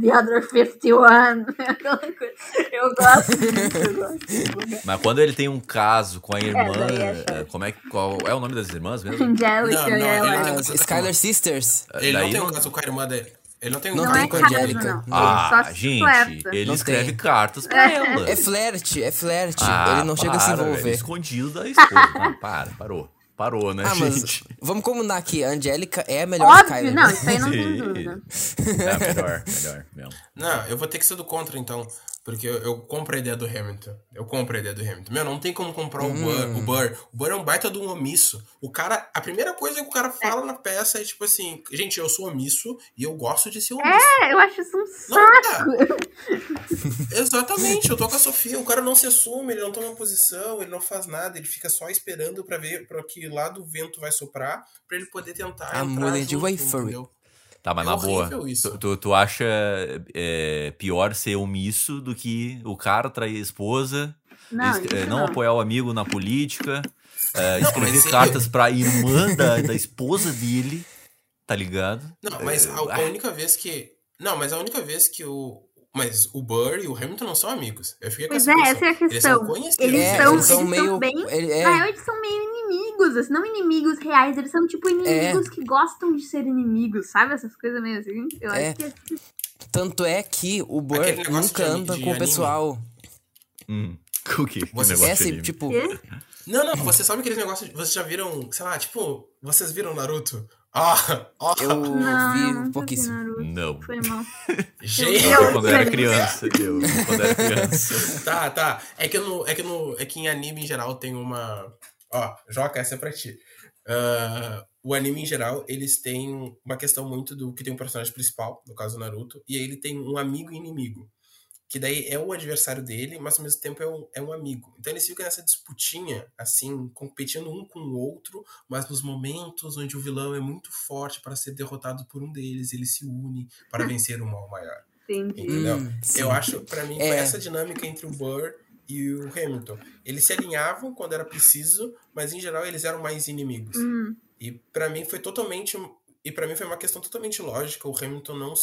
The Other 51. Aquela coisa. Eu gosto disso, eu gosto. Mas quando ele tem um caso com a irmã. é chato. eh, como é, que- qual é o nome das irmãs mesmo? Angélica Não, não, e ele ela. Ah, as Skylar Sisters. Ele Daí não tem um caso com a irmã dele. Ele não tem um Não Não tem é com a Angélica. Ah, gente, flerta. ele Não escreve tem. cartas pra ela. É flerte, é flerte. Ah, ele não chega a se para, velho, envolver. escondido da esposa. Não, para, parou. Parou, né, Ah, mas gente? vamos combinar aqui, a Angélica é a melhor Óbvio, Skylar. não, isso aí não tem dúvida. É melhor, melhor mesmo. Não, eu vou ter que ser do contra, então. Porque eu, eu compro a ideia do Hamilton. Eu compro a ideia do Hamilton. Meu, não tem como comprar o Burr. O Burr. O Burr é um baita de um omisso. O cara. A primeira coisa que o cara fala na peça é tipo assim: gente, eu sou omisso e eu gosto de ser omisso. É, eu acho isso um Não, saco. Exatamente, eu tô com a Sofia. O cara não se assume, ele não toma posição, ele não faz nada, ele fica só esperando pra ver para que lado o vento vai soprar, pra ele poder tentar. I'm willing to junto, wait for it. Tá, mas É na boa. Tu, tu, tu acha é, pior ser omisso do que o cara trair a esposa, Não, es- é, não não. apoiar o amigo na política, é, Não, escrever mas cartas pra irmã da, da esposa dele, tá ligado? Não, mas a, a ah. única vez que. Não, mas a única vez que o. Mas o Burr e o Hamilton não são amigos. Eu fiquei com Pois essa é, essa é a Eles são questão. conhecidos. Eles É, são, eles são eles meio- são bem. ele- é. Na real, eles são meio inimigos, assim, não inimigos reais, eles são tipo inimigos que gostam de ser inimigos, sabe? Essas coisas meio assim. Eu É. acho que é Tanto é que o Burr nunca anda de com o pessoal. Hum. O que? Que Você- É, de assim, tipo, Quê? Não, não, você sabe aqueles negócios. Vocês já viram, sei lá, tipo, vocês viram Naruto? Ah, ó, eu Não, vi um pouquíssimo. Naruto. Não. Foi mal. gente. Eu, quando eu era criança, eu, quando era criança. Tá, tá. É que, no, é, que no, é que em anime em geral tem uma. Ó, Joca, essa é pra ti. Ah, o anime em geral, eles têm uma questão muito do que tem um personagem principal, no caso o Naruto, e aí ele tem um amigo e inimigo. Que daí é o adversário dele, mas ao mesmo tempo é um, é um amigo. Então eles ficam nessa disputinha, assim, competindo um com o outro, mas nos momentos onde o vilão é muito forte para ser derrotado por um deles, ele se une para vencer o mal maior. Entendi. Entendeu? Hum. Eu acho, pra mim, É. foi essa dinâmica entre o Burr e o Hamilton. Eles se alinhavam quando era preciso, mas em geral eles eram mais inimigos. Hum, E pra mim foi totalmente. E para mim foi uma questão totalmente lógica o Hamilton não,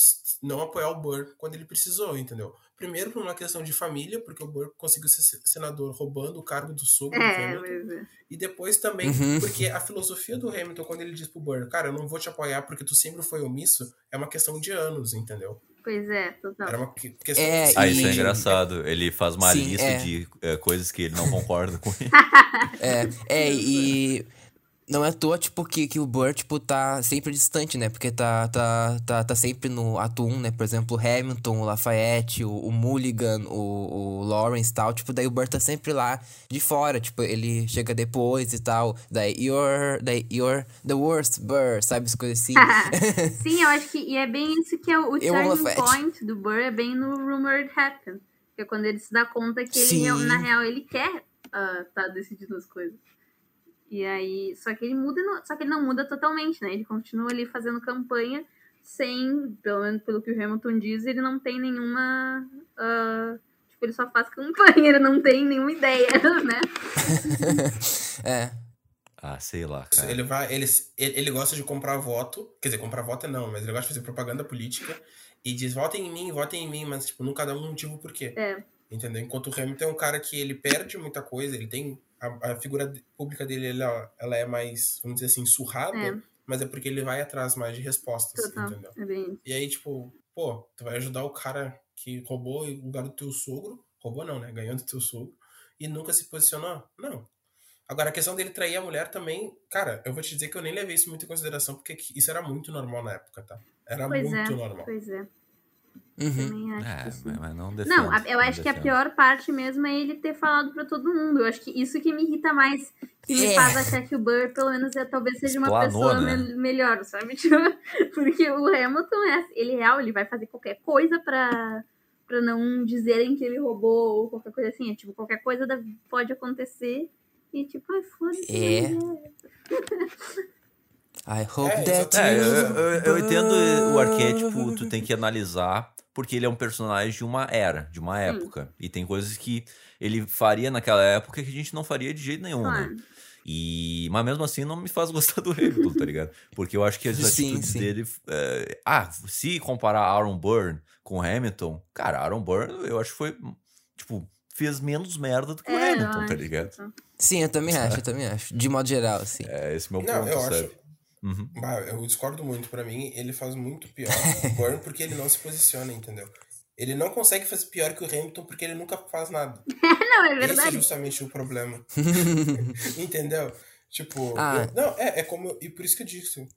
não apoiar o Burr quando ele precisou, entendeu? Primeiro por uma questão de família, porque o Burr conseguiu ser se- senador roubando o cargo do sogro do é, Hamilton. mas é. E depois também, Uhum. porque a filosofia do Hamilton, quando ele diz pro Burr, cara, eu não vou te apoiar porque tu sempre foi omisso, é uma questão de anos, entendeu? Pois é, total. Era uma que- questão É, Ah, isso é engraçado. Ele faz uma Sim, lista é. de eh, coisas que ele não concorda com ele. É, é, e não é à toa, tipo, que, que o Burr, tipo, tá sempre distante, né? Porque tá, tá, tá, tá sempre no ato 1, né? Por exemplo, o Hamilton, o Lafayette, o, o Mulligan, o, o Lawrence e tal. Tipo, daí o Burr tá sempre lá de fora. Tipo, ele chega depois e tal. Daí, you're, daí, you're the worst Burr, sabe? As coisas assim. Sim, eu acho que. E é bem isso que é o, o turning point do Burr, é bem no Rumored Happen. Que é quando ele se dá conta que ele, Sim. na real, ele quer ah, tá decidindo as coisas. E aí. Só que ele muda. e não- Só que ele não muda totalmente, né? Ele continua ali fazendo campanha sem. Pelo menos pelo que o Hamilton diz, ele não tem nenhuma. ah, tipo, ele só faz campanha, ele não tem nenhuma ideia, né? é. Ah, sei lá, cara. Ele vai, ele, ele, ele gosta de comprar voto, quer dizer, comprar voto não, mas ele gosta de fazer propaganda política e diz votem em mim, votem em mim, mas tipo, nunca dá um motivo por quê. É. Entendeu? Enquanto o Hamilton é um cara que ele perde muita coisa, ele tem a, a figura pública dele, ela, ela é mais, vamos dizer assim, surrada, É. mas é porque ele vai atrás mais de respostas, Total. entendeu? É bem. E aí, tipo, pô, tu vai ajudar o cara que roubou o lugar do teu sogro, roubou não, né? Ganhou do teu sogro e nunca se posicionou? Não. Agora, a questão dele trair a mulher também, cara, eu vou te dizer que eu nem levei isso muito em consideração, porque isso era muito normal na época, tá? Era Pois muito é, normal. pois é. Uhum. Também acho É, que sim. mas, não defendo. Não, eu não acho que a pior parte mesmo é ele ter falado pra todo mundo. Eu acho que isso que me irrita mais, que me É. faz achar que o Burr, pelo menos, é, talvez seja uma Explanou, pessoa né? me- melhor, sabe? Tipo, porque o Hamilton, é, ele real, ele vai fazer qualquer coisa pra, pra não dizerem que ele roubou ou qualquer coisa assim. É, tipo, qualquer coisa da- pode acontecer e tipo, ai, foda-se. É. mulher. I hope É, that É, eu, you eu, eu entendo o arquétipo, tu tem que analisar, porque ele é um personagem de uma era, de uma época. E tem coisas que ele faria naquela época que a gente não faria de jeito nenhum, Claro. né? E, mas mesmo assim não me faz gostar do Hamilton, tá ligado? Porque eu acho que as Sim, atitudes sim. dele. é, ah, se comparar Aaron Burr com o Hamilton, cara, Aaron Burr eu acho que foi. Tipo, fez menos merda do que o É, eu Hamilton, tá ligado? Sim, eu também acho, eu também acho. De modo geral, assim. É esse meu Não, ponto, eu sabe? acho. Uhum. Bah, eu discordo muito. Pra mim, ele faz muito pior o Burn porque ele não se posiciona, entendeu? Ele não consegue fazer pior que o Hamilton porque ele nunca faz nada. Não, é Esse é verdade. justamente o problema. Entendeu? Tipo, Ah. eu- não, é, é como. E por isso que eu disse.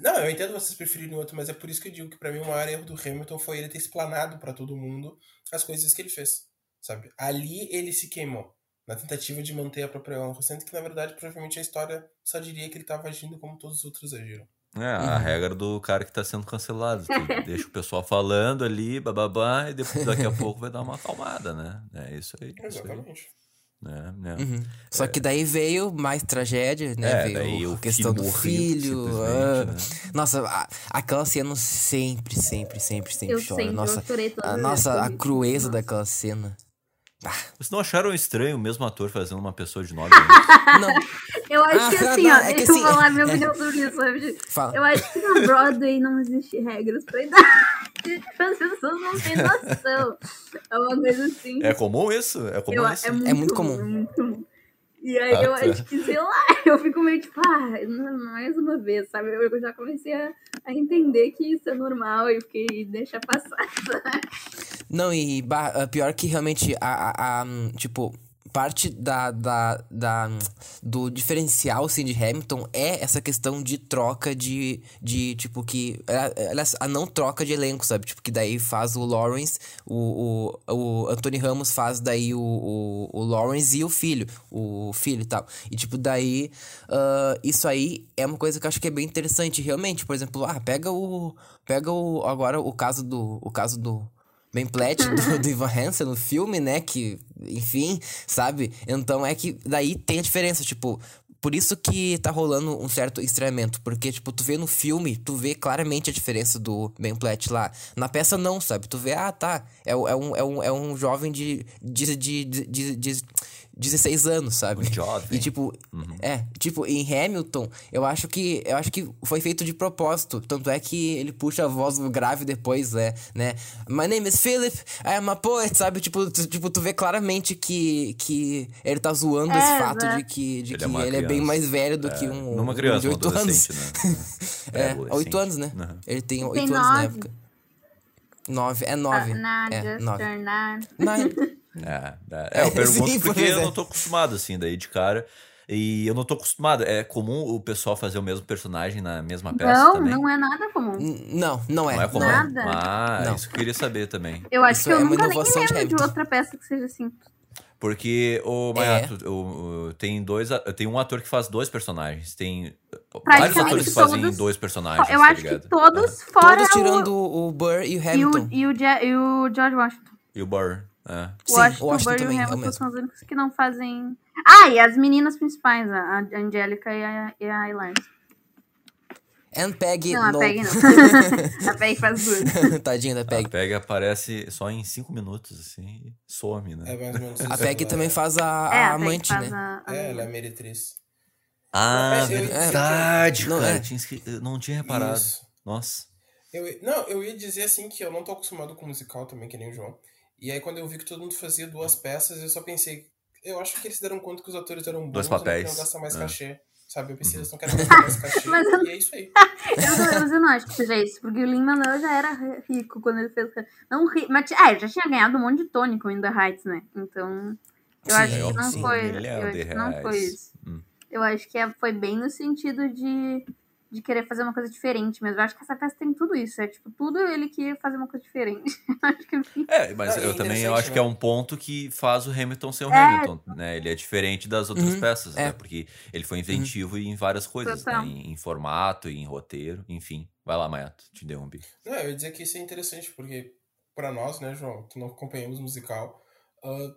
Não, eu entendo vocês preferirem outro, mas é por isso que eu digo que pra mim o maior erro do Hamilton foi ele ter explanado pra todo mundo as coisas que ele fez. Sabe? Ali ele se queimou. Na tentativa de manter a própria honra. Sendo que, na verdade, provavelmente a história só diria que ele tava agindo como todos os outros agiram. É, a regra do cara que tá sendo cancelado. Deixa o pessoal falando ali, bababá, e depois, daqui a pouco vai dar uma acalmada, né? É isso aí. Isso aí. Exatamente. É, né? Uhum. Só que daí veio mais tragédia, né? É, veio daí a o questão filho do filho. ah. né? Nossa, a- aquela cena sempre, sempre, sempre, sempre Eu choro. sempre, nossa, eu chorei todas a, nossa, a crueza Nossa. daquela cena. Vocês não acharam estranho o mesmo ator fazendo uma pessoa de 9 anos? Não, Eu acho que Ah, assim, não, ó, é que deixa eu assim, falar minha é. opinião sobre isso, fala. Eu acho que na Broadway não existe regras pra idade. As pessoas não têm noção. É uma coisa assim. É comum isso? É comum eu, isso? é, muito muito comum. É muito comum. E aí Ah, eu tá. acho que, sei lá, eu fico meio tipo, ah, mais uma vez, sabe? Eu já comecei a, a entender que isso é normal e fiquei, deixa passar, sabe? Não, e ah, pior que realmente a, a- a, tipo, parte da, da, da, do diferencial, assim, de Hamilton é essa questão de troca de, de tipo, que, é- aliás, a não troca de elenco, sabe? Tipo, que daí faz o Lawrence, o, o, o Anthony Ramos faz daí o, o, o Lawrence e o filho, o filho e tal. E, tipo, daí, ah, isso aí é uma coisa que eu acho que é bem interessante, realmente. Por exemplo, ah, pega o, pega o, agora o caso do, o caso do... Ben Platt do, do Ivan Hansen no filme, né? Que, enfim, sabe? Então é que daí tem a diferença, tipo. Por isso que tá rolando um certo estranhamento. Porque, tipo, tu vê no filme, tu vê claramente a diferença do Ben Platt lá. Na peça, não, sabe? Tu vê, ah, tá. É, é, um, é, um, é um jovem de, de, de, de, de 16 anos, sabe? Um jovem. E, tipo, é, tipo, em Hamilton, eu acho que eu acho que foi feito de propósito. Tanto é que ele puxa a voz grave depois, né? né? My name is Philip, I am a poet, sabe? Tipo, tu, tipo, tu vê claramente que, que ele tá zoando É, esse fato exato. de que, de Ele que é ele é bem mais velho do É, que um. Numa um criança, de um 8 anos. né? É, adolescente. 8 anos, né? Uhum. Ele tem Tem 8 anos na nove. época. 9, é 9. Na é, just 9. turn nine. É, é, é, eu pergunto Sim, porque eu é. não tô acostumado, assim, daí de cara. E eu não tô acostumado. É comum o pessoal fazer o mesmo personagem na mesma peça Não, também? não é nada comum. N- Não, não é. Não é comum? Nada. Ah, Não. isso que eu queria saber também. Eu acho Isso que eu é nunca nem de lembro de Hamilton. outra peça que seja assim. Porque, o É. Mayato, o- o- tem dois. Tem um ator que faz dois personagens. Tem vários atores que fazem todos- dois personagens. eu tá acho ligado? que todos, fora Todos tirando o, o Burr e o e, Hamilton. o, e, o, e o George Washington. E o Burr. É. Sim, o Washington, Burr e é o Hamilton são os únicos que não fazem... Ah, e as meninas principais, a, a Angélica e a, e a Elaine. And Peggy, Não, a no. Peg não. a Peg faz duas. Tadinha da A Peg. Peg aparece só em cinco minutos, assim, e some, né? É mais ou menos A. Peg também é- faz a, É, a a Peg amante, faz né? a... a É, ela é meretriz. Ah, eu verdade, Não, cara. é. Tinha não tinha reparado. Isso. Nossa. Eu, não, eu ia dizer assim que eu não tô acostumado com musical também, que nem o João. E aí quando eu vi que todo mundo fazia duas peças, eu só pensei, eu acho que eles se deram conta que os atores eram bons Dois não papéis. queriam gastar mais É. cachê. Sabe? Eu pensei, eles não querem gastar mais cachê. Mas eu- E é isso aí. Eu não, mas eu não acho que seja isso, porque o Lin-Manuel já era rico quando ele fez... Não rico, mas... Ah, ele já tinha ganhado um monte de Tony com In The Heights, né? Então... Eu Sim, acho que não sim, foi. um milhão Eu acho que não foi isso. Hum. Eu acho que é- foi bem no sentido de, de querer fazer uma coisa diferente mesmo. Eu acho que essa festa tem tudo isso. É tipo, tudo ele queria fazer uma coisa diferente. acho que É, mas e eu também eu acho que é né? um ponto que faz o Hamilton ser o É. Hamilton, né? Ele é diferente das outras Uhum, peças, é. né? Porque ele foi inventivo em várias coisas, né? Em, em formato, em roteiro, enfim. Vai lá, Mayato, te interrompi. Não, eu ia dizer que isso é interessante, porque pra nós, né, João, que não acompanhamos musical, ah,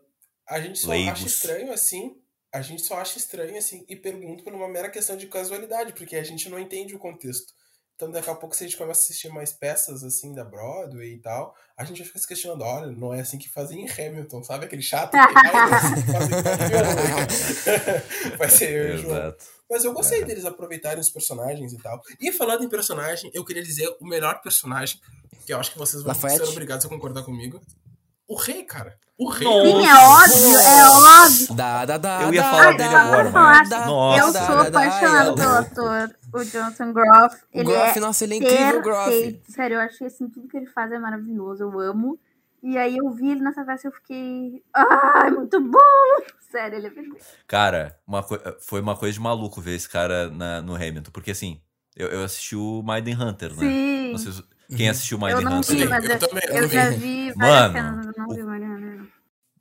a gente só Leigos. acha estranho assim, a gente só acha estranho assim e pergunta por uma mera questão de casualidade, porque a gente não entende o contexto. Então daqui a pouco, se a gente começa a assistir mais peças assim da Broadway e tal, a gente vai ficar se questionando, olha, não é assim que fazem em Hamilton, sabe? Aquele chato que "Ai, não é assim fazem em Hamilton." Vai ser eu. Exato. Mas eu gostei deles aproveitarem os personagens e tal. E falando em personagem, eu queria dizer o melhor personagem, que eu acho que vocês vão Lafayette. ser obrigados a concordar comigo. O rei, cara. O rei. Nossa. Sim, é óbvio, é óbvio. Da, da, da, Eu ia falar da, dele da, agora, da, mas- da, Nossa. eu sou apaixonada da, pelo ator, o Jonathan Groff. Ele Groff, é nossa, ele é incrível, Groff. Sério, eu achei assim, tudo que ele faz é maravilhoso, eu amo. E aí eu vi ele nessa festa e eu fiquei. Ai, muito bom! Sério, ele é perfeito. Cara, uma coi- foi uma coisa de maluco ver esse cara na- no Hamilton. Porque assim, eu, eu assisti o Maiden Hunter, né? Sim. Não sei se- quem assistiu o Eu Maiden não Hunter? vi, Eu mas eu, também, eu eu vi. já vi várias Mano. cenas, eu não vi Mariana.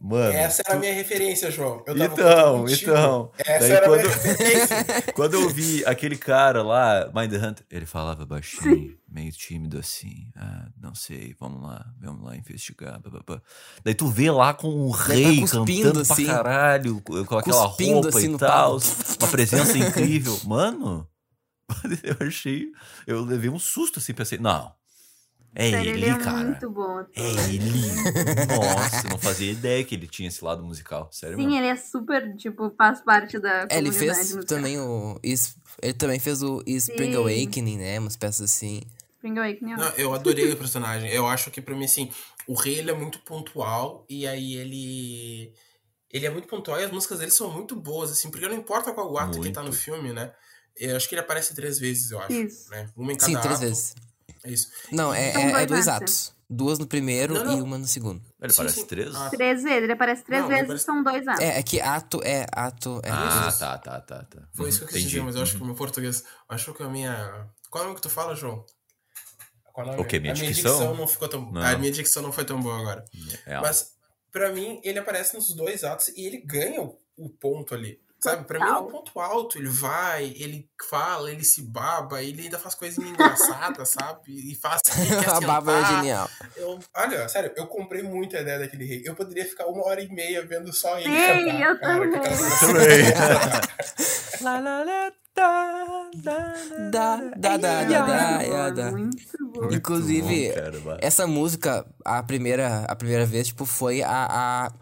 Mano. Essa era a minha referência, João. Eu tava Então, então. Essa Daí era a quando, minha referência. quando eu vi aquele cara lá, Mind Hunter, ele falava baixinho, meio tímido assim. Ah, não sei, vamos lá, vamos lá investigar. pá, pá, pá. Daí tu vê lá com o Daí tá rei cuspindo, cantando assim. pra caralho, com aquela roupa assim, e no tal. Uma presença incrível. Mano, eu achei. Eu levei um susto assim, pensei, não. É Sério, ele, ele é cara. muito bom. ator. É ele. Nossa, eu não fazia ideia que ele tinha esse lado musical. Sério Sim, mesmo. ele é super, tipo, faz parte da É, ele fez musical. também o. Ele também fez o Spring Sim. Awakening, né? Umas peças assim. Spring Awakening. Não, eu adorei o personagem. Eu acho que pra mim, assim, o rei ele é muito pontual e aí ele. Ele é muito pontual e as músicas dele são muito boas, assim, porque não importa qual ato que tá no Muito. filme, né? Eu acho que ele aparece três vezes, eu acho. Isso. Né? Uma em cada Sim, três ato. vezes. É isso. Não, é, São é, é dois atos. Duas no primeiro Não, não. e uma no segundo. Ele Sim, parece sim. três? Ah, Três vezes, ele aparece três Não, vezes aparece- são dois atos. É, é que ato é ato. É Ah, isso. tá, tá, tá, tá. Foi isso que eu quis Entendi. dizer, mas eu acho que o meu português. Acho que a minha. Qual é o nome que tu fala, João? Qual é o quê? Minha a minha dicção? dicção não ficou tão. Não. A minha dicção não foi tão boa agora. É, Mas, pra mim, ele aparece nos dois atos e ele ganha o ponto ali. Sabe? Pra mim, é um ponto alto. Ele vai, ele fala, ele se baba, ele ainda faz coisinha engraçada, sabe? E faz. A baba é genial. Eu, olha, sério, eu comprei muito a ideia daquele rei. Eu poderia ficar uma hora e meia vendo só ele. Sim, cantar, eu cara, também. coisa- Lá, lá, lá, Da, da, da, da, da, da, Inclusive, bom, cara, bah. essa música, a primeira, a primeira vez, tipo, foi a, a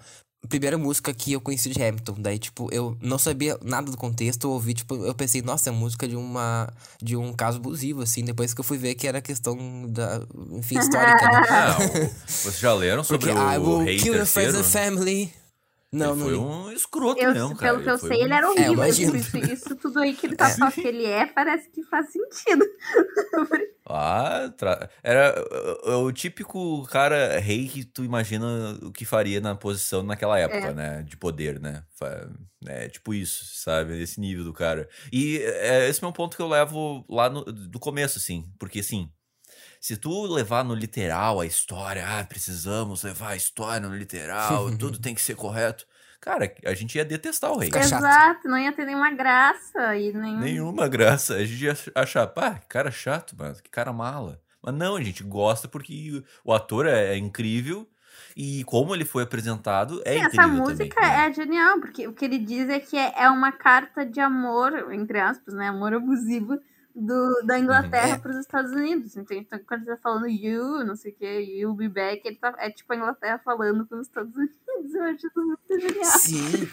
primeira música que eu conheci de Hamilton. Daí, tipo, eu não sabia nada do contexto, eu ouvi, tipo, eu pensei, nossa, é música de uma de um caso abusivo, assim, depois que eu fui ver que era questão da, enfim, histórica, né? Ah, o- vocês já leram sobre Porque I o will rei kill your friends terceiro? and family. Não, ele não foi li. um escroto Eu, mesmo, cara. pelo que eu sei, um- ele era É, horrível. imagino. isso, isso tudo aí que ele tá só que ele é, parece que faz sentido. Ah, tra- era uh, uh, o típico cara rei que tu imagina o que faria na posição naquela época, É. né? De poder, né? É tipo isso, sabe? Esse nível do cara. E é, esse é um ponto que eu levo lá no, do começo, assim. Porque, assim, se tu levar no literal a história, ah, precisamos levar a história no literal, tudo tem que ser correto. Cara, a gente ia detestar o rei. Exato, não ia ter nenhuma graça e nenhum. Nenhuma graça. A gente ia achar, pá, que cara chato, mano, que cara mala. Mas não, a gente gosta porque o ator é, é incrível e como ele foi apresentado é Sim, incrível Essa música também. né? é genial, porque o que ele diz é que é é uma carta de amor, entre aspas, né? Amor abusivo do, da Inglaterra É. para os Estados Unidos. Então, então, quando ele tá falando you, não sei o que, you'll be back, ele tá, é tipo a Inglaterra falando com os Estados Unidos. Eu acho isso muito genial. Sim.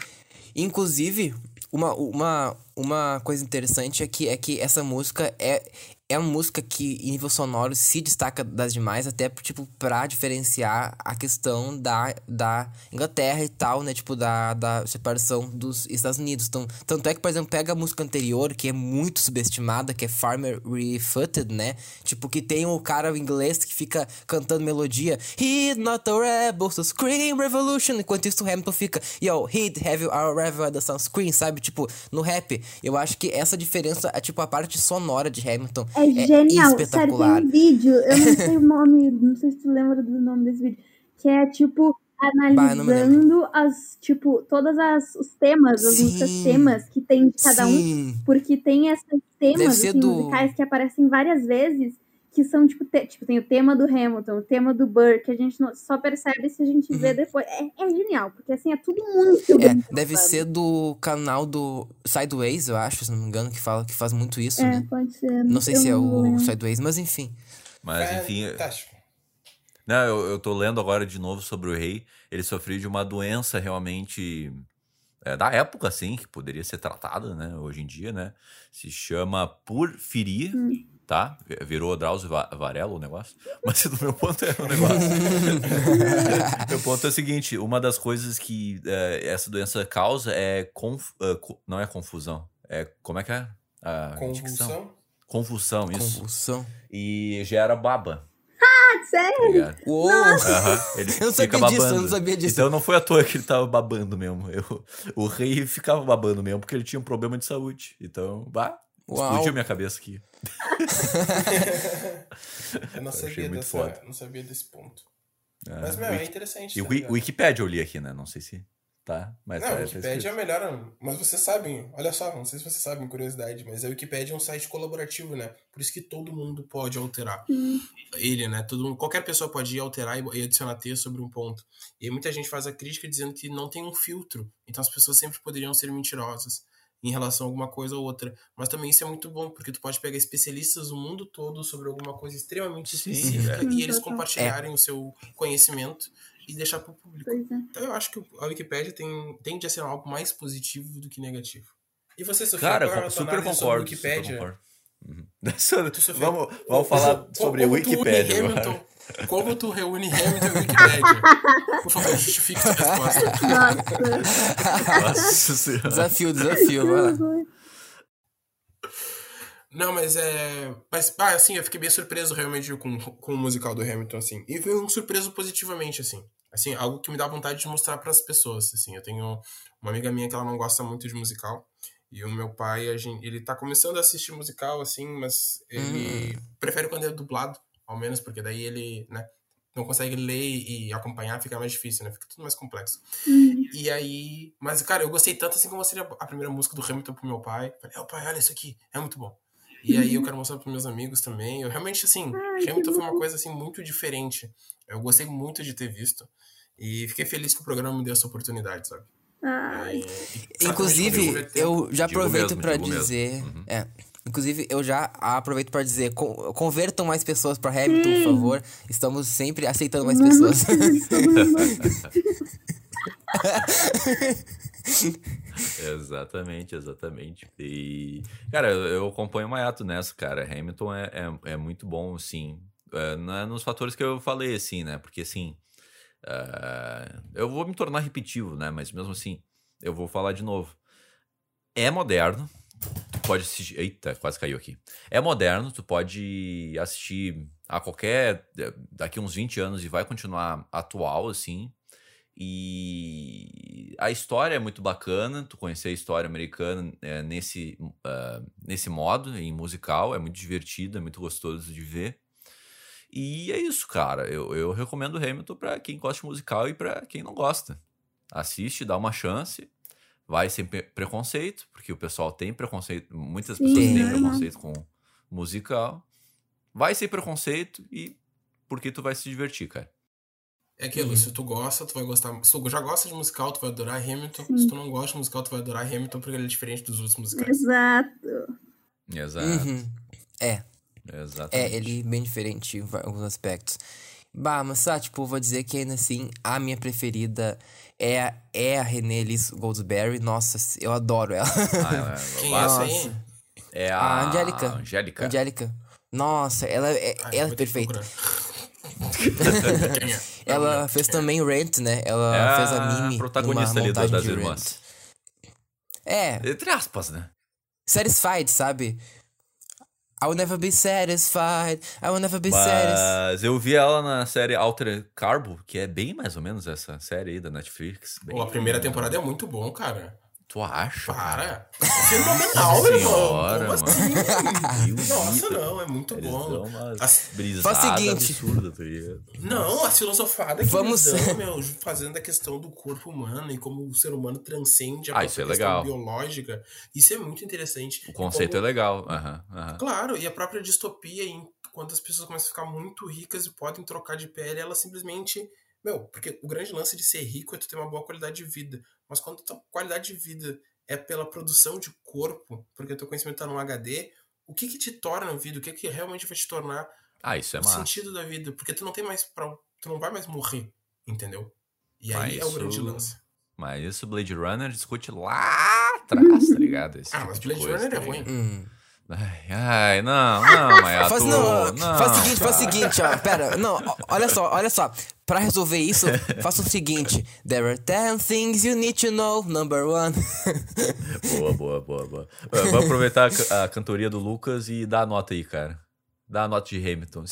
Inclusive, uma, uma, uma coisa interessante é que, é que essa música é, é uma música que, em nível sonoro, se destaca das demais, até, tipo, pra diferenciar a questão da, da Inglaterra e tal, né? Tipo, da, da separação dos Estados Unidos. Então, tanto é que, por exemplo, pega a música anterior, que é muito subestimada, que é Farmer Refooted, né? Tipo, que tem o cara inglês que fica cantando melodia He's not a rebel, so scream revolution. Enquanto isso, o Hamilton fica Yo, he'd have our rebel the sun scream, sabe? Tipo, no rap. Eu acho que essa diferença é, tipo, a parte sonora de Hamilton É, genial. Sério, tem um vídeo, eu não sei o nome, não sei se tu lembra do nome desse vídeo, que é tipo Bah, analisando as, tipo, todas as os temas, as Sim. músicas temas que tem de cada um, Sim. porque tem esses temas assim, do- musicais que aparecem várias vezes, que são tipo, te- tipo, tem o tema do Hamilton, o tema do Burr, que a gente não- só percebe se a gente vê depois. É, é genial, porque assim é tudo muito Uhum. É, deve sabe? ser do canal do Sideways, eu acho, se não me engano, que fala que faz muito isso, É, né? pode ser. Não sei eu se é não o lembro. Sideways, mas enfim. Mas, enfim, Fantástico. Não, eu, eu tô lendo agora de novo sobre o rei. Ele sofreu de uma doença realmente é, da época, assim, que poderia ser tratada, né? Hoje em dia, né? Se chama porfiria, tá? Virou Drauzio Va- Varela o negócio. Mas do meu ponto é o negócio. meu ponto é o seguinte: uma das coisas que é, essa doença causa é. Conf, é, co- não é confusão. É. Como é que é? Dicção? Convulsão. Convulsão, isso. Convulsão. E gera baba. Ah, sério? Tá? Uou! Aham, ele Eu não fica sabia disso, eu babando. não sabia disso. Então não foi à toa que ele tava babando mesmo. Eu, o rei ficava babando mesmo porque ele tinha um problema de saúde. Então, bah, Uau. explodiu minha cabeça aqui. Eu não Eu achei sabia, muito dessa, foda. não sabia desse ponto. É, Mas, meu, é Wiki- interessante. E o tá ligado? Wikipedia eu li aqui, né? Não sei se tá, mas Não, a Wikipédia é escrito. a melhor. Mas vocês sabem, olha só, não sei se vocês sabem, curiosidade, mas a Wikipédia é um site colaborativo, né? Por isso que todo mundo pode alterar. Ele, né? Todo mundo, qualquer pessoa pode ir alterar e, adicionar texto sobre um ponto. E muita gente faz a crítica dizendo que não tem um filtro. Então as pessoas sempre poderiam ser mentirosas em relação a alguma coisa ou outra. Mas também isso é muito bom, porque tu pode pegar especialistas do mundo todo sobre alguma coisa extremamente Sim, específica é. e eles compartilharem o seu conhecimento e deixar para o público. É. Então eu acho que a Wikipédia tem, tende a ser algo mais positivo do que negativo. E você, Sofia, Cara, é eu super concordo. a super Wikipédia? concordo. Uhum. Tu, vamos vamos falar sobre a como tu une Wikipédia agora. Hamilton, como tu reúne Hamilton e Wikipédia? Por favor, justifique sua resposta. Nossa. Nossa senhora. Desafio, desafio, vai lá. Não, mas é. Mas, ah, assim, eu fiquei bem surpreso realmente com, com o musical do Hamilton, assim. E foi um surpreso positivamente, assim. Assim, algo que me dá vontade de mostrar para as pessoas, assim. Eu tenho uma amiga minha que ela não gosta muito de musical. E o meu pai, a gente, ele tá começando a assistir musical, assim, mas ele prefere quando é dublado, ao menos, porque daí ele, né, não consegue ler e acompanhar, fica mais difícil, né? Fica tudo mais complexo. E aí. Mas, cara, eu gostei tanto assim como seria a primeira música do Hamilton pro meu pai. Falei, pai, olha isso aqui, é muito bom. E aí eu quero mostrar pros meus amigos também. Eu realmente, assim, Hamilton foi uma coisa assim muito diferente. Eu gostei muito de ter visto. E fiquei feliz que o programa me deu essa oportunidade, sabe? Ai, E- e Inclusive, eu já Digo aproveito mesmo. dizer. Uhum. É. Inclusive, eu já aproveito pra dizer, con- convertam mais pessoas pra Hamilton, por favor. Estamos sempre aceitando mais pessoas. Exatamente, exatamente. E, cara, eu, acompanho o Mayato nessa, cara. Hamilton é, é, é muito bom, sim. É, não é nos fatores que eu falei, assim, né? Porque, assim, é, eu vou me tornar repetitivo, né? Mas mesmo assim, eu vou falar de novo. É moderno. Pode assistir. Eita, quase caiu aqui. É moderno, tu pode assistir a qualquer. daqui uns 20 anos e vai continuar atual, assim. E a história é muito bacana, tu conhecer a história americana é, nesse, ah, nesse modo, em musical, é muito divertido, é muito gostoso de ver. E é isso, cara. Eu, eu recomendo Hamilton pra quem gosta de musical e pra quem não gosta. Assiste, dá uma chance. Vai sem pre- preconceito, porque o pessoal tem preconceito, muitas Sim, pessoas têm é. preconceito com musical. Vai sem preconceito e porque tu vai se divertir, cara. É aquilo, Uhum. se tu gosta, tu vai gostar. Se tu já gosta de musical, tu vai adorar Hamilton. Sim. Se tu não gosta de musical, tu vai adorar Hamilton porque ele é diferente dos outros musicais. exato. Exato. Uhum. É. Exatamente. É, ele é bem diferente em alguns aspectos. Bah, mas só, tipo, vou dizer que ainda assim, a minha preferida é, é a Renée Elise Goldsberry. Nossa, eu adoro ela. Ah, ela é, Quem é essa aí? Nossa. é a, A Angélica. Angélica. Angélica. Nossa, ela é, Ai, ela é perfeita. é? Ela fez também Rent, né? Ela É fez a a Mimi protagonista ali das de irmãs. É, Entre aspas, né? Satisfied, sabe? I will never be satisfied. I will never be satisfied. Mas eu vi ela na série Alter Carbo, que é bem mais ou menos essa série aí da Netflix. Bem- Pô, a primeira temporada é muito bom, cara. Tu acha? Para. Fenomenal, irmão. Senhora, Como mano. assim? Nossa, não, é muito Eles bom. As- brisadas Faz o seguinte. absurdas, tá? Não, a filosofada que Vamos- eles dão, meu, fazendo a questão do corpo humano e como o ser humano transcende a Ah, isso é questão legal. biológica. Isso é muito interessante. O conceito é legal. aham. Claro, e a própria distopia, em, quando as pessoas começam a ficar muito ricas e podem trocar de pele, elas simplesmente. Meu, porque o grande lance de ser rico é tu ter uma boa qualidade de vida. Mas quando tua qualidade de vida é pela produção de corpo, porque teu conhecimento tá num HD, o que que te torna vida? O que que realmente vai te tornar Ah, isso é o massa. sentido da vida? Porque tu não tem mais pra, tu não vai mais morrer, entendeu? E Mas aí é o grande isso- lance. Mas isso Blade Runner discute lá atrás, tá ligado? Esse Ah, tipo mas de Blade coisa, Runner é ruim. Hum. Ai, ai, não, não, Mayato. Faz, não, não, faz o seguinte, faz o seguinte, ó. Pera, não, olha só, olha só. Pra resolver isso, faça o seguinte: There are 10 things you need to know. Number one. Boa, boa, boa, boa. Vamos aproveitar a ca- a cantoria do Lucas e dar a nota aí, cara. Dá a nota de Hamilton.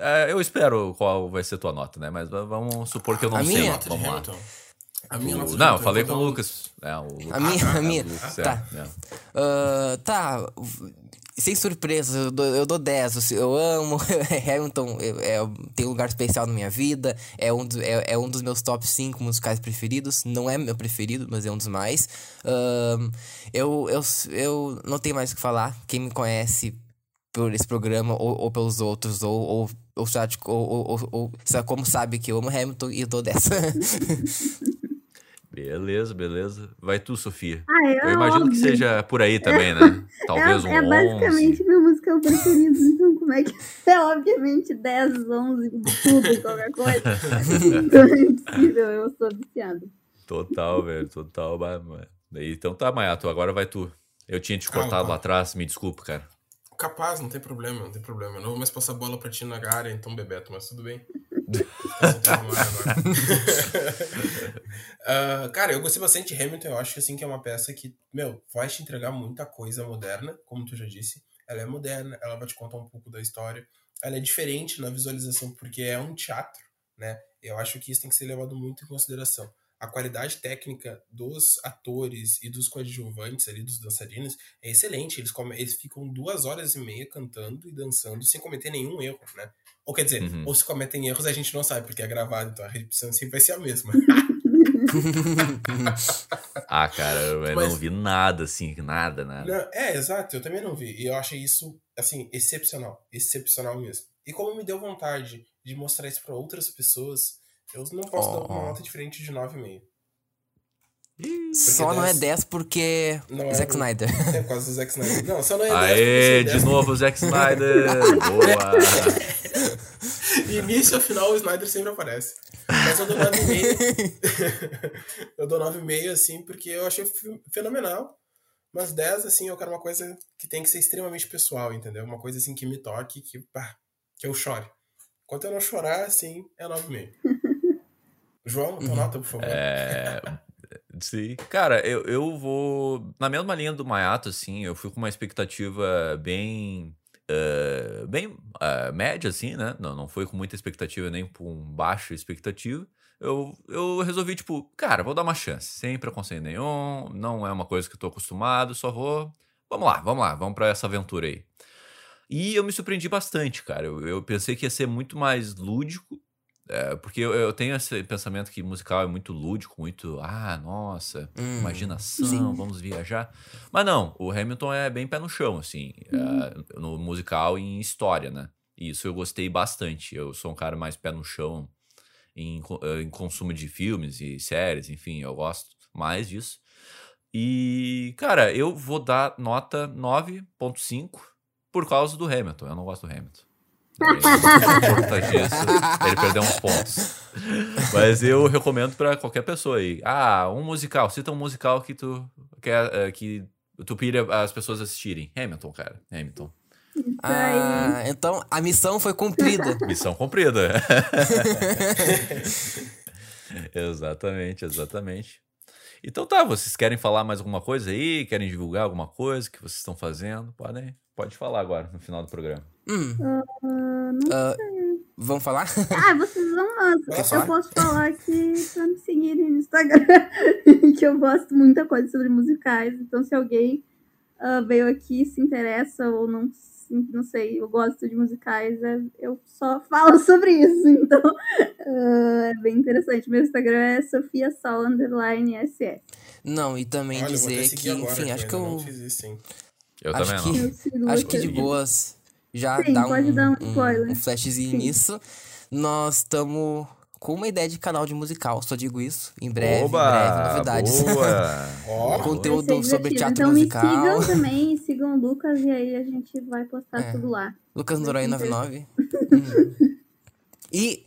É, eu espero qual vai ser a tua nota, né? Mas vamos supor que eu não A sei. minha? Nota de Vamos lá. Hamilton. A minha de Não, eu falei vou com o Lucas. É, o Lucas. A minha, a minha. É, Tá. é. Ah, tá. Sem surpresa, eu dou, eu dou 10. Eu, amo Hamilton, eu- é, tem um lugar especial na minha vida. É um, do- é, é um dos meus top 5 musicais preferidos. Não é meu preferido, mas é um dos mais. Ahn, eu, eu, eu não tenho mais o que falar. Quem me conhece por esse programa ou, ou pelos outros, ou, ou, ou, ou, ou, ou, como sabe que eu amo Hamilton e eu dou 10. Beleza, beleza. Vai tu, Sofia. Ah, é Eu imagino que óbvio. seja por aí também, né? Talvez é, um é basicamente 11. meu musical preferido, então como é que é obviamente 10, 11, tudo, qualquer coisa. então é impossível, eu sou viciada. Total, velho, total. Então tá, Mayato, agora vai tu. Eu tinha te cortado Calma. lá atrás, me desculpa, cara. Capaz, não tem problema, não tem problema. Eu não vou mais passar bola pra ti na área, então, Bebeto, mas tudo bem. Ah, cara, eu gostei bastante de Hamilton. Eu acho assim que é uma peça que, meu, vai te entregar muita coisa moderna, como tu já disse. Ela é moderna, ela vai te contar um pouco da história. Ela é diferente na visualização, porque é um teatro, né? Eu acho que isso tem que ser levado muito em consideração. A qualidade técnica dos atores e dos coadjuvantes ali, dos dançarinos, é excelente. Eles, eles ficam duas horas e meia cantando e dançando sem cometer nenhum erro, né? Ou quer dizer, Uhum. ou se cometem erros a gente não sabe, porque é gravado, então a repetição sempre vai ser a mesma. Ah, cara, eu Mas- não vi nada assim, nada, nada. Não, é, exato, eu também não vi. E eu achei isso, assim, excepcional. Excepcional mesmo. E como me deu vontade de mostrar isso pra outras pessoas, eu não posso Oh. dar uma nota diferente de 9,5. Só não é 10 10 porque Não é Zack do- Snyder. É por causa do Zack Snyder. Não, só não é 10 Aê, de assim, 10 novo o Zack Snyder. Boa. Início ao final o Snyder sempre aparece. Mas eu dou 9,5. eu dou 9,5 assim, porque eu achei fe- fenomenal. Mas 10, assim, eu quero uma coisa que tem que ser extremamente pessoal, entendeu? Uma coisa assim que me toque, que, pá, que eu chore. Enquanto eu não chorar, assim, é 9,5. João, tua nota, por favor. É, sim. Cara, eu, eu vou. Na mesma linha do Mayato, assim, eu fui com uma expectativa bem. eh, bem eh, média, assim, né? Não, não foi com muita expectativa, nem com baixa expectativa. Eu, eu resolvi, tipo, cara, vou dar uma chance, sem preconceito nenhum, não é uma coisa que eu tô acostumado, só vou. Vamos lá, vamos lá, vamos pra essa aventura aí. E eu me surpreendi bastante, cara. Eu, eu pensei que ia ser muito mais lúdico, é, porque eu, eu tenho esse pensamento que musical é muito lúdico, muito, ah, nossa, Hum, imaginação, sim. vamos viajar. Mas não, o Hamilton é bem pé no chão, assim, é, no musical e em história, né? E isso eu gostei bastante. Eu sou um cara mais pé no chão em, eh, em consumo de filmes e séries, enfim, eu gosto mais disso. E, cara, eu vou dar nota 9.5 por causa do Hamilton. Eu não gosto do Hamilton. Por conta disso, ele perdeu uns pontos. Mas eu recomendo pra qualquer pessoa aí. Ah, um musical. Cita um musical que tu quer eh, que tu pira as pessoas assistirem. Hamilton, cara. Hamilton. Ah, então a missão foi cumprida. Missão cumprida. exatamente, exatamente. Então tá, vocês querem falar mais alguma coisa aí? Querem divulgar alguma coisa que vocês estão fazendo? Podem, pode falar agora, no final do programa. Hum, Ah, não ah, vamos falar? Ah, vocês vão. Eu falar? posso falar que pra me seguirem no Instagram, que eu gosto muita coisa sobre musicais. Então, se alguém ah, veio aqui, se interessa ou não, não sei, eu gosto de musicais, é- eu só falo sobre isso. Então, é bem interessante. Meu Instagram é Sofia Sol underline SS. Não, e também Olha, dizer que, agora, enfim, acho que eu. não fiz isso, hein? Eu Acho também que- não. Acho que de boas já Sim, dá pode um, dar um um flashzinho Sim. nisso. Nós estamos com uma ideia de canal de musical, só digo isso. Em breve, em breve, Oba! novidades. Boa! Conteúdo sobre teatro então musical. me sigam também, sigam o Lucas e aí a gente vai postar É. tudo lá. Lucas Noronha Vai ser 99. Hum. E,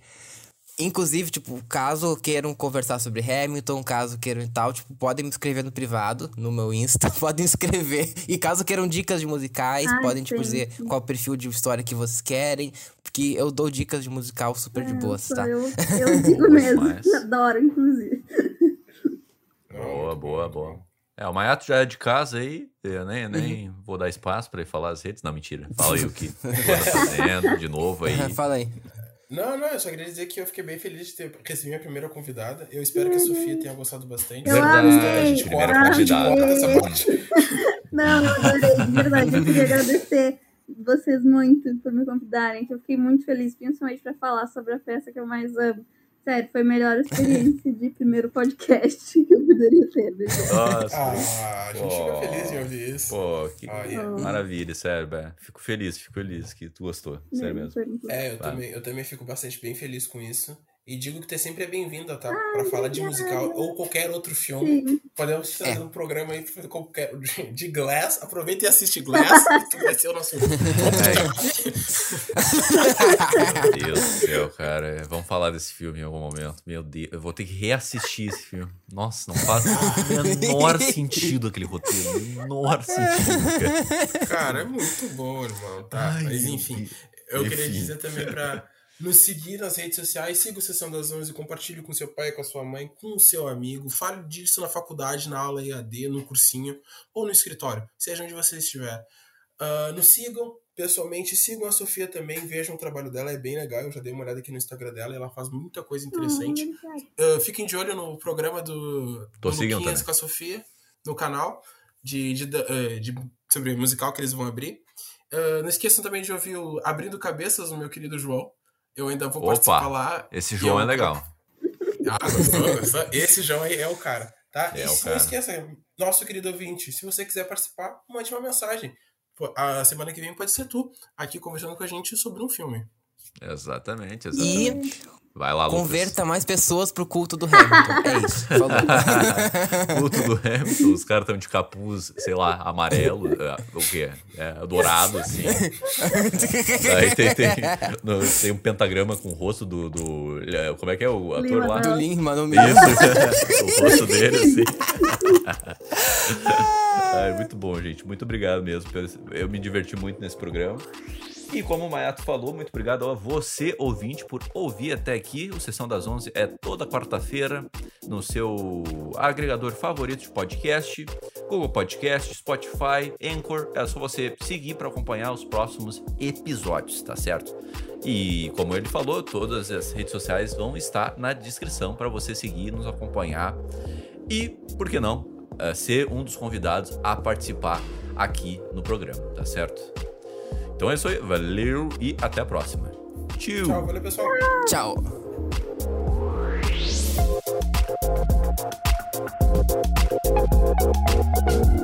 inclusive, tipo, caso queiram conversar sobre Hamilton, caso queiram e tal, tipo, podem me escrever no privado, no meu Insta, podem escrever. E caso queiram dicas de musicais, Ai, podem, tipo, dizer qual perfil de história que vocês querem, porque eu dou dicas de musical super de boas, tá? Eu, eu digo mesmo, adoro, inclusive. Boa, boa, boa. É, o Maiato já é de casa aí, eu nem, nem vou dar espaço pra ele falar as redes. Não, mentira. Fala aí o que você tá fazendo de novo aí. Fala aí. Não, não, eu só queria dizer que eu fiquei bem feliz de ter recebido minha primeira convidada. Eu espero que a Sofia tenha gostado bastante. Eu Verdade, amei, a gente primeira corta, a gente convidada. essa parte. Não, eu adorei, de verdade. Eu queria agradecer vocês muito por me convidarem, que eu fiquei muito feliz, principalmente pra falar sobre a peça que eu mais amo. Sério, foi a melhor experiência de primeiro podcast que eu poderia ter. né? Nossa, Ah, a gente Pô. fica feliz em ouvir isso. pô, que Ah, yeah. maravilha, sério, Bé. Fico feliz, fico feliz que tu gostou, sério mesmo. Bom. É, eu também, eu também fico bastante bem feliz com isso. E digo que tu é sempre bem-vinda, tá? Pra falar de musical ou qualquer outro filme. Sim. Podemos É. fazer um programa aí qualquer, de, Glass. Aproveita e assiste Glass, que vai ser o nosso. Meu Deus do céu, cara. Vamos falar desse filme em algum momento. Meu Deus, eu vou ter que reassistir esse filme. Nossa, não faz o menor sentido aquele roteiro. Menor sentido, cara. Cara, é muito bom, irmão, tá? Ai, Mas enfim, eu queria Enfim. dizer também pra nos seguir nas redes sociais, siga o Sessão das Onze, compartilhe com seu pai, com a sua mãe, com o seu amigo, fale disso na faculdade, na aula EAD, no cursinho ou no escritório, seja onde você estiver. Ah, nos sigam pessoalmente, sigam a Sofia também, vejam o trabalho dela, é bem legal, eu já dei uma olhada aqui no Instagram dela, ela faz muita coisa interessante. Ah, fiquem de olho no programa do, Tô do Luquinhas com a Sofia, no canal, de, de, eh, de- sobre musical que eles vão abrir. Ah, não esqueçam também de ouvir o Abrindo Cabeças, o meu querido João. Eu ainda vou Opa, participar lá. Esse João é legal. Ah, gostou, gostou? Esse João aí é o cara, tá? É e o se cara. não esqueça, nosso querido ouvinte, se você quiser participar, mande uma mensagem. A semana que vem pode ser tu, aqui conversando com a gente sobre um filme. Exatamente, E exatamente. Vai lá, Lucas. converta mais pessoas pro culto do Hamilton. É isso. Falou. Culto do Hamilton, os caras estão de capuz, sei lá, amarelo, é, o quê? É, dourado, assim. Aí tem, tem, no- tem um pentagrama com o rosto do, do- é, Como é que é o ator Lima lá? Do Lin, mano. Isso, o rosto dele, assim. Ai, muito bom, gente. Muito obrigado mesmo. Eu me diverti muito nesse programa. E como o Mayato falou, muito obrigado a você, ouvinte, por ouvir até aqui. O Sessão das 11 é toda quarta-feira no seu agregador favorito de podcast, Google Podcast, Spotify, Anchor. É só você seguir para acompanhar os próximos episódios, tá certo? E como ele falou, todas as redes sociais vão estar na descrição para você seguir, nos acompanhar e, por que não, eh, ser um dos convidados a participar aqui no programa, tá certo? Então é isso aí. Valeu e até a próxima. Tchau. Tchau, valeu, pessoal. Tchau. Thank.